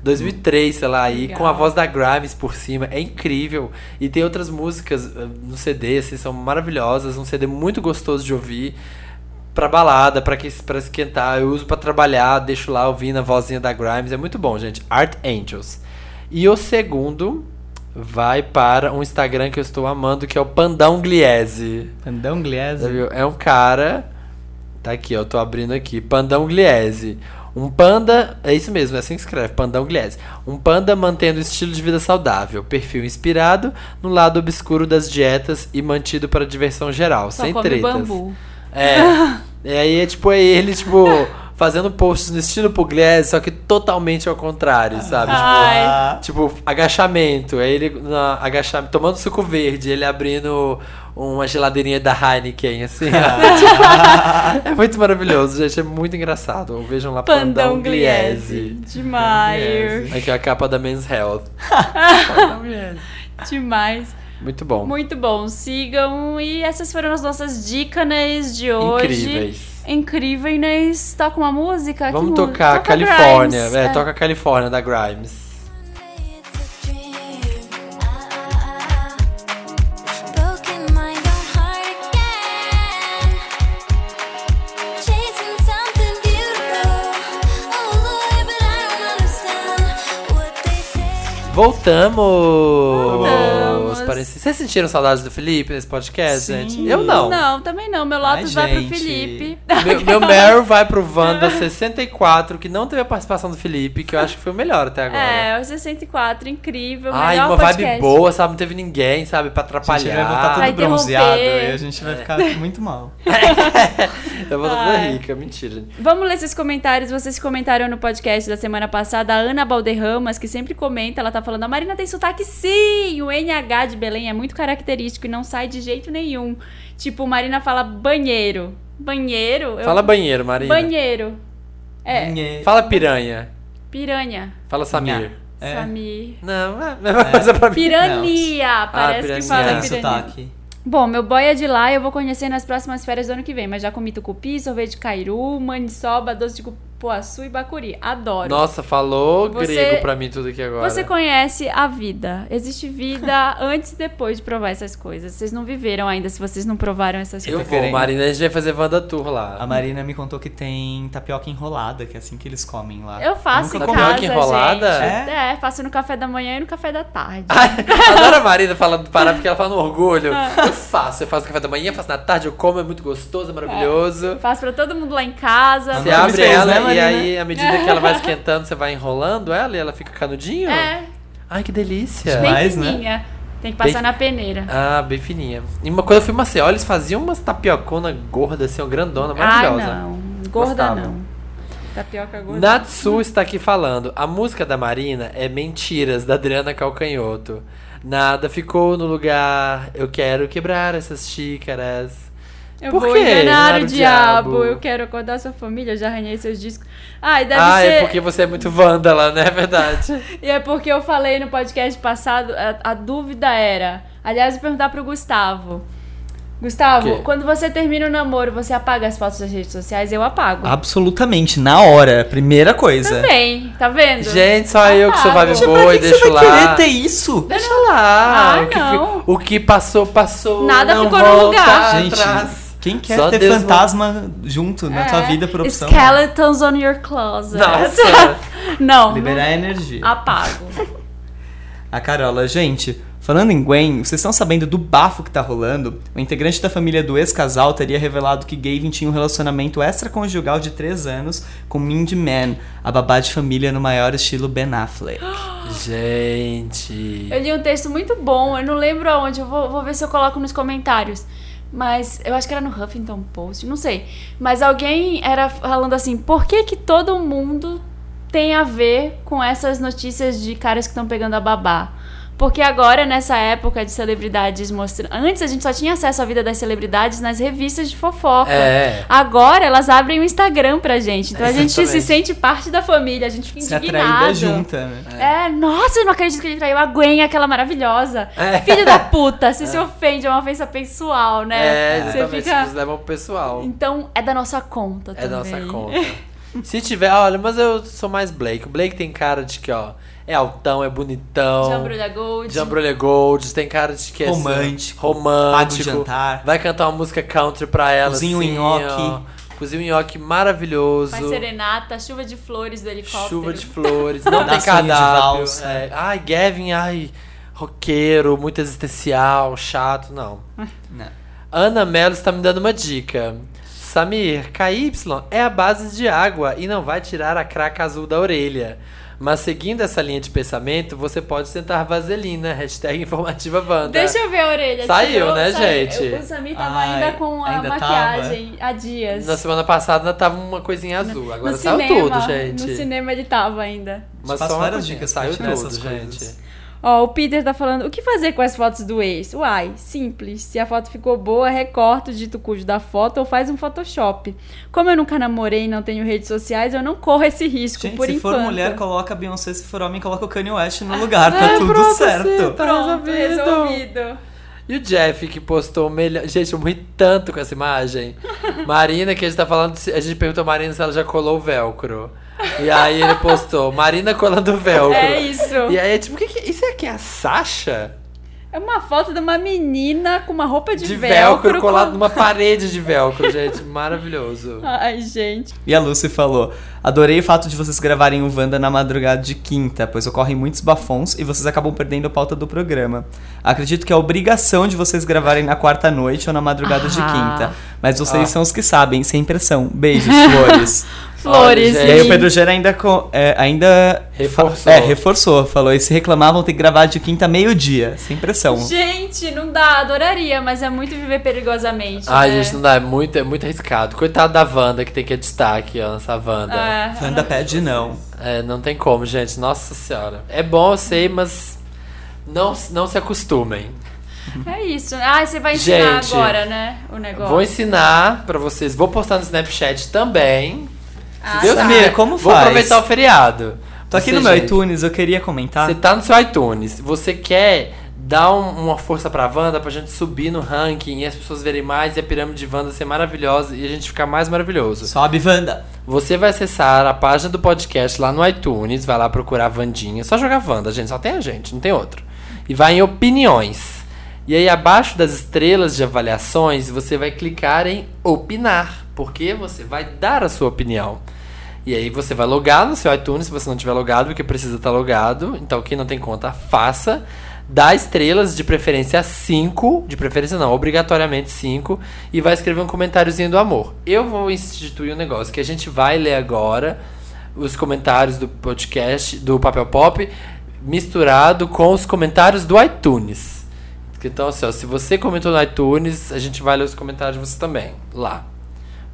2003, sei lá, e Legal. com a voz da Grimes por cima. É incrível. E tem outras músicas uh, no CD, assim, são maravilhosas. Um CD muito gostoso de ouvir. Pra balada, pra, que, pra esquentar. Eu uso pra trabalhar, deixo lá ouvindo a vozinha da Grimes. É muito bom, gente. Art Angels. E o segundo vai para um Instagram que eu estou amando, que é o Pandão Gliese. Pandão Gliese. viu? É um cara. Tá aqui, ó, eu tô abrindo aqui. Pandão Gliese. Um panda. É isso mesmo, é assim que escreve, Pandão Gliese. Um panda mantendo estilo de vida saudável. Perfil inspirado no lado obscuro das dietas e mantido para diversão geral, Só sem come tretas. bambu. É. [laughs] e aí é tipo é ele, tipo, fazendo posts no estilo Pugliese, só que totalmente ao contrário, sabe? Tipo. Tipo, agachamento. Aí ele na, agachamento, tomando suco verde, ele abrindo uma geladeirinha da Heineken, assim. [laughs] ó. é muito maravilhoso, gente. É muito engraçado. Vejam lá Pandão Pandão Gliese. Gliese. Demais. Aqui é a capa da Men's Health. [laughs] Pandão Gliese. Demais. Muito bom. Muito bom. Sigam. E essas foram as nossas dicas de hoje. Incríveis. Incríveis. Toca uma música? Vamos tocar toca Califórnia. Grimes. É, toca Califórnia da Grimes. Voltamos! Voltamos. Parece- Vocês sentiram saudades do Felipe nesse podcast, Sim. gente? Eu não. Não, também não. Meu Lotus Ai, vai pro gente. Felipe. Meu, meu Meryl [laughs] vai pro Wanda 64, que não teve a participação do Felipe, que eu acho que foi o melhor até agora. É, o 64, incrível. Ai, melhor uma podcast. vibe boa, sabe? Não teve ninguém, sabe? Pra A gente atrapalhar. vai voltar Vai tudo bronzeado e a gente vai ficar muito mal. [laughs] Eu vou toda rica, mentira. Vamos ler esses comentários. Vocês comentaram no podcast da semana passada. A Ana Balderramas, que sempre comenta, ela tá falando: a Marina tem sotaque sim! O NH de Belém é muito característico e não sai de jeito nenhum. Tipo, Marina fala banheiro. Banheiro? Eu- Fala banheiro, Marina. Banheiro. É, Ninguém- Fala piranha. piranha. Fala Samir. É. Samir. Não, é a mesma coisa pra mim. Pirania! Parece piranha. que fala Tem pirania. sotaque. Bom, meu boy é de lá e eu vou conhecer nas próximas férias do ano que vem. Mas já comi tucupi, sorvete de cairu, maniçoba, doce de cupuaçu e bacuri. Adoro. Nossa, falou Você- grego pra mim tudo aqui agora. Você conhece a vida. Existe vida [laughs] antes e depois de provar essas coisas. Vocês não viveram ainda se vocês não provaram essas Eu coisas. vou, querendo. Marina, a gente vai fazer Wanda Tour lá. A Marina me contou que tem tapioca enrolada, que é assim que eles comem lá. Eu faço em Nunca casa, Tapioca enrolada? gente. É? faço no café da manhã e no café da tarde. [laughs] Adoro a Marina falando parar porque ela fala no orgulho. Ah. Eu faço, eu faço café da manhã, faço na tarde, eu como, é muito gostoso, é maravilhoso. Faço pra todo mundo lá em casa. Você abre fez, ela né, e Marina? aí, à medida que ela vai [laughs] esquentando, você vai enrolando ela e ela fica canudinho? É, Ai, que delícia. bem Demais, né? fininha. Tem que passar Bem- na peneira. Ah, bem fininha. E uma coisa, eu fui em Maceió, eles faziam umas tapiocona gorda, assim, grandona, Ai, maravilhosa. não. Gorda Gostava. não. Tapioca gorda. Natsu está aqui falando. A música da Marina é Mentiras, da Adriana Calcanhoto. Nada ficou no lugar. Eu quero quebrar essas xícaras. Eu Por vou quê? enganar o o diabo. diabo. Eu quero acordar sua família. Eu já arranhei seus discos. Ai, deve ah, ser. é porque você é muito vândala, né? É verdade. [laughs] E é porque eu falei no podcast passado, a, a dúvida era. Aliás, eu vou perguntar pro Gustavo. Gustavo, quando você termina o namoro, você apaga as fotos das redes sociais? Eu apago. Absolutamente, na hora. Primeira coisa. Também, tá vendo? Gente, só eu que sou Apago. vibe Gente, boa e deixo você vai lá. querer ter isso? Deixa lá. Ah, o, que não. o que passou, passou. Nada não ficou no lugar. Gente, atrás. Quem quer Só ter Deus fantasma junto na tua É. vida por opção? Skeletons on your closet. Nossa. [laughs] não, Liberar não energia. apago. A Carola, gente, falando em Gwen, vocês estão sabendo do bafo que tá rolando? O integrante da família do ex-casal teria revelado que Gavin tinha um relacionamento extraconjugal de 3 anos com Mindy Man, a babá de família no maior estilo Ben Affleck. [gasps] Gente. Eu li um texto muito bom, eu não lembro aonde, eu vou, vou ver se eu coloco nos comentários. Mas eu acho que era no Huffington Post, não sei. Mas alguém era falando assim, por que que todo mundo tem a ver com essas notícias de caras que estão pegando a babá. Porque agora, nessa época de celebridades mostrando. Antes a gente só tinha acesso à vida das celebridades nas revistas de fofoca. É. Agora elas abrem o Instagram pra gente. Então a gente se sente parte da família, a gente fica Se indignado. junta, né? É, nossa, eu não acredito que ele traiu a Gwen, aquela maravilhosa. É. Filho da puta, [laughs] você se ofende, é uma ofensa pessoal, né? É, você exatamente. fica. Eles levam pro pessoal. Então é da nossa conta É da também. nossa conta. Se tiver, olha, mas eu sou mais Blake. O Blake tem cara de que, ó, é altão, é bonitão. Jambrulha Gold. Jambrulha Gold, tem cara de que é Romântico, romântico. jantar. Vai cantar uma música country pra ela, Cozinha um assim, nhoque. um nhoque maravilhoso. Faz serenata, chuva de flores do helicóptero. Chuva de flores, não tem valsa. é. Ai, Gavin, ai, roqueiro, muito existencial, chato, não. Não. Ana Mello está me dando uma dica. Samir, KY é a base de água e não vai tirar a craca azul da orelha. Mas seguindo essa linha de pensamento, você pode tentar vaselina. [laughs] Hashtag informativa Wanda. Deixa eu ver a orelha. Saiu, tirou, né, saiu. gente? O Samir tava Ai, ainda com a ainda maquiagem há dias. Na semana passada ainda tava uma coisinha azul. Agora no saiu cinema, tudo, gente. No cinema ele tava ainda. Mas só uma dicas saiu tudo, gente. Ó, o Peter tá falando, o que fazer com as fotos do ex? Uai, simples. Se a foto ficou boa, recorta o dito cujo da foto ou faz um Photoshop. Como eu nunca namorei e não tenho redes sociais, eu não corro esse risco, Gente, por se enquanto. for mulher, coloca a Beyoncé. Se for homem, coloca o Kanye West no lugar. Tá tudo certo. tá Pronto, resolvido. resolvido. E o Jeff que postou o melhor. Gente, eu morri tanto com essa imagem. [laughs] Marina, que a gente tá falando. A gente perguntou a Marina se ela já colou o velcro. E aí ele postou, Marina colando o velcro. É isso. E aí, tipo, o que que. Isso aqui é a Sasha? É uma foto de uma menina com uma roupa de, De velcro, colado com- numa parede de velcro, gente. [laughs] Maravilhoso. Ai, gente. E a Lucy falou: Adorei o fato de vocês gravarem o Wanda na madrugada de quinta, pois ocorrem muitos bafons e vocês acabam perdendo a pauta do programa. Acredito que é obrigação de vocês gravarem na quarta noite ou na madrugada de Ah. quinta. Mas vocês Ah. são os que sabem, sem pressão. Beijos, [laughs] flores. [laughs] Flores. Olha, e aí o Pedro Gera ainda, é, ainda Reforçou. É, reforçou. Falou: e se reclamavam ter que gravar de quinta meio-dia, sem pressão. Gente, não dá, adoraria, mas é muito viver perigosamente. Ai, né? gente, não dá, é muito, é muito arriscado. Coitado da Wanda, que tem que destaque, ó, nessa Wanda. É. Wanda pede não. É, não tem como, gente. Nossa senhora. É bom, eu sei, mas não, não se acostumem. É isso. Ah, você vai ensinar Gente, agora, né? O negócio. Vou ensinar pra vocês. Vou postar no Snapchat também. Ah, Se Deus tá. Samir, quiser. como Vou faz? aproveitar o feriado. Tô aqui Você, no meu gente, iTunes, eu queria comentar. Você tá no seu iTunes. Você quer dar um- uma força pra Wanda pra gente subir no ranking e as pessoas verem mais e a pirâmide de Wanda ser maravilhosa e a gente ficar mais maravilhoso. Sobe, Wanda. Você vai acessar a página do podcast lá no iTunes, vai lá procurar Vandinha, só jogar Wanda, gente, só tem a gente, não tem outro. E vai em opiniões. E aí abaixo das estrelas de avaliações, você vai clicar em opinar, porque você vai dar a sua opinião. E aí você vai logar no seu iTunes, se você não tiver logado, porque precisa estar logado. Então quem não tem conta, faça. Dá estrelas, de preferência 5, de preferência não, obrigatoriamente 5, e vai escrever um comentáriozinho do amor. Eu vou instituir um negócio que a gente vai ler agora, os comentários do podcast, do Papel Pop, misturado com os comentários do iTunes. Então, assim, ó, se você comentou no iTunes, a gente vai ler os comentários de você também, lá.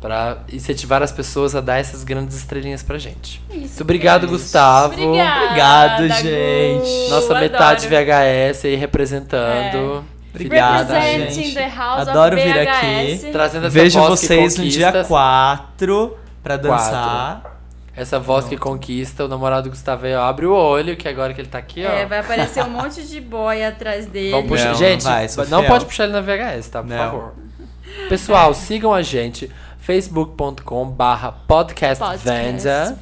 Pra incentivar as pessoas a dar essas grandes estrelinhas pra gente. Muito obrigado, Gustavo. Obrigada, Obrigado, Gu. gente. Nossa Adoro. metade VHS aí representando. Obrigada, Representing gente. the house Adoro of vir aqui. Trazendo essa Vejo voz que vocês no dia 4 pra dançar. Essa voz que conquista, o namorado do Gustavo aí, ó, abre o olho, que agora que ele tá aqui, ó. É, vai aparecer um monte de boy atrás dele. Vamos puxar. Não, gente, não vai, não pode puxar ele na VHS, tá? Por Não. favor. Pessoal, sigam a gente. facebook.com barra podcastvenda,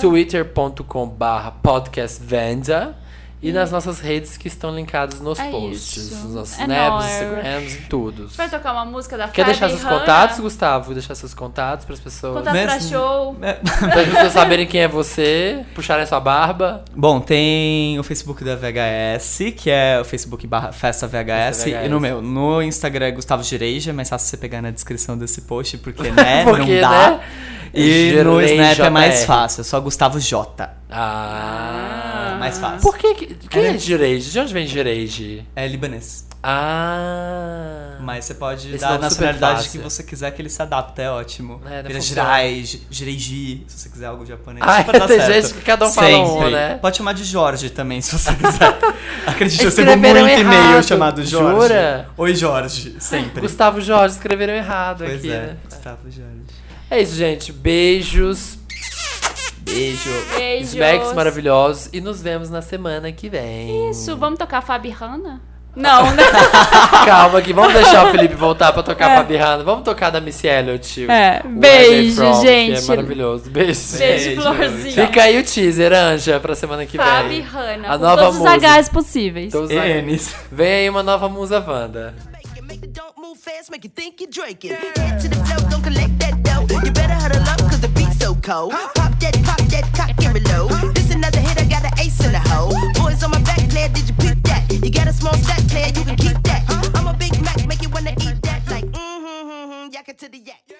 twitter.com barra podcastvenda e nas nossas redes que estão linkadas nos É posts, isso. nos nossos É snaps. Instagrams e tudo. Vai tocar uma música da Quer deixar seus contatos, Gustavo? Deixar seus contatos para as pessoas. Contato pra show. [laughs] É. Para as pessoas saberem quem é você, puxarem sua barba. Bom, tem o Facebook da VHS, que é o Facebook barra Festa VHS, VHS. E no meu, no Instagram é Gustavo Gireija, mas fácil você pegar na descrição desse post, porque, [laughs] né, Porque, não dá. né? E no Gireija Snap é mais fácil, é só Gustavo J. Ah. mais fácil. Por que? que- Quem é É. De onde vem Gireige? É libanês. Ah. Mas você pode Esse dar a nacionalidade que você quiser que ele se adapta, é ótimo. É, Vira. Jirai, Jireiji, se você quiser algo japonês. Ah, dá tem certo. gente que cada um fala um, Sempre. né? Pode chamar de Jorge também, se você quiser. [laughs] Acredite, eu recebo muito e-mail errado. chamado Jorge. Jura? Oi, Jorge. Sempre. Gustavo Jorge escreveram errado Pois aqui, é, né? Gustavo Jorge. É isso, gente. Beijos. Beijo. Beijos. Smacks maravilhosos. E nos vemos na semana que vem. Isso, vamos tocar Fabi Hanna? [laughs] Não, né? Calma aqui, vamos deixar o Felipe voltar pra tocar Fabi Hanna. Vamos tocar da Missy Elliott. É, beijo, From, é gente. maravilhoso. Beijo. Beijo, Beijo. Florzinha. Fica aí o teaser, Anja, pra semana que Fabi vem. Hanna, A com nova todos os música. Hs possíveis. Então, Enes. Vem aí uma nova musa Wanda. Make it, make it don't move fast, make you think you're drinking. Head to the flow, don't collect that You better huddle up, cause the beat's so cold. Pop that, pop that, cock it low. This another hit, I got an ace in the hole. Boys on my back, player, did you pick that? You got a small stack, player, you can keep that. I'm a Big Mac, make you wanna eat that. Like, mm-hmm, mm-hmm, yak to the yak.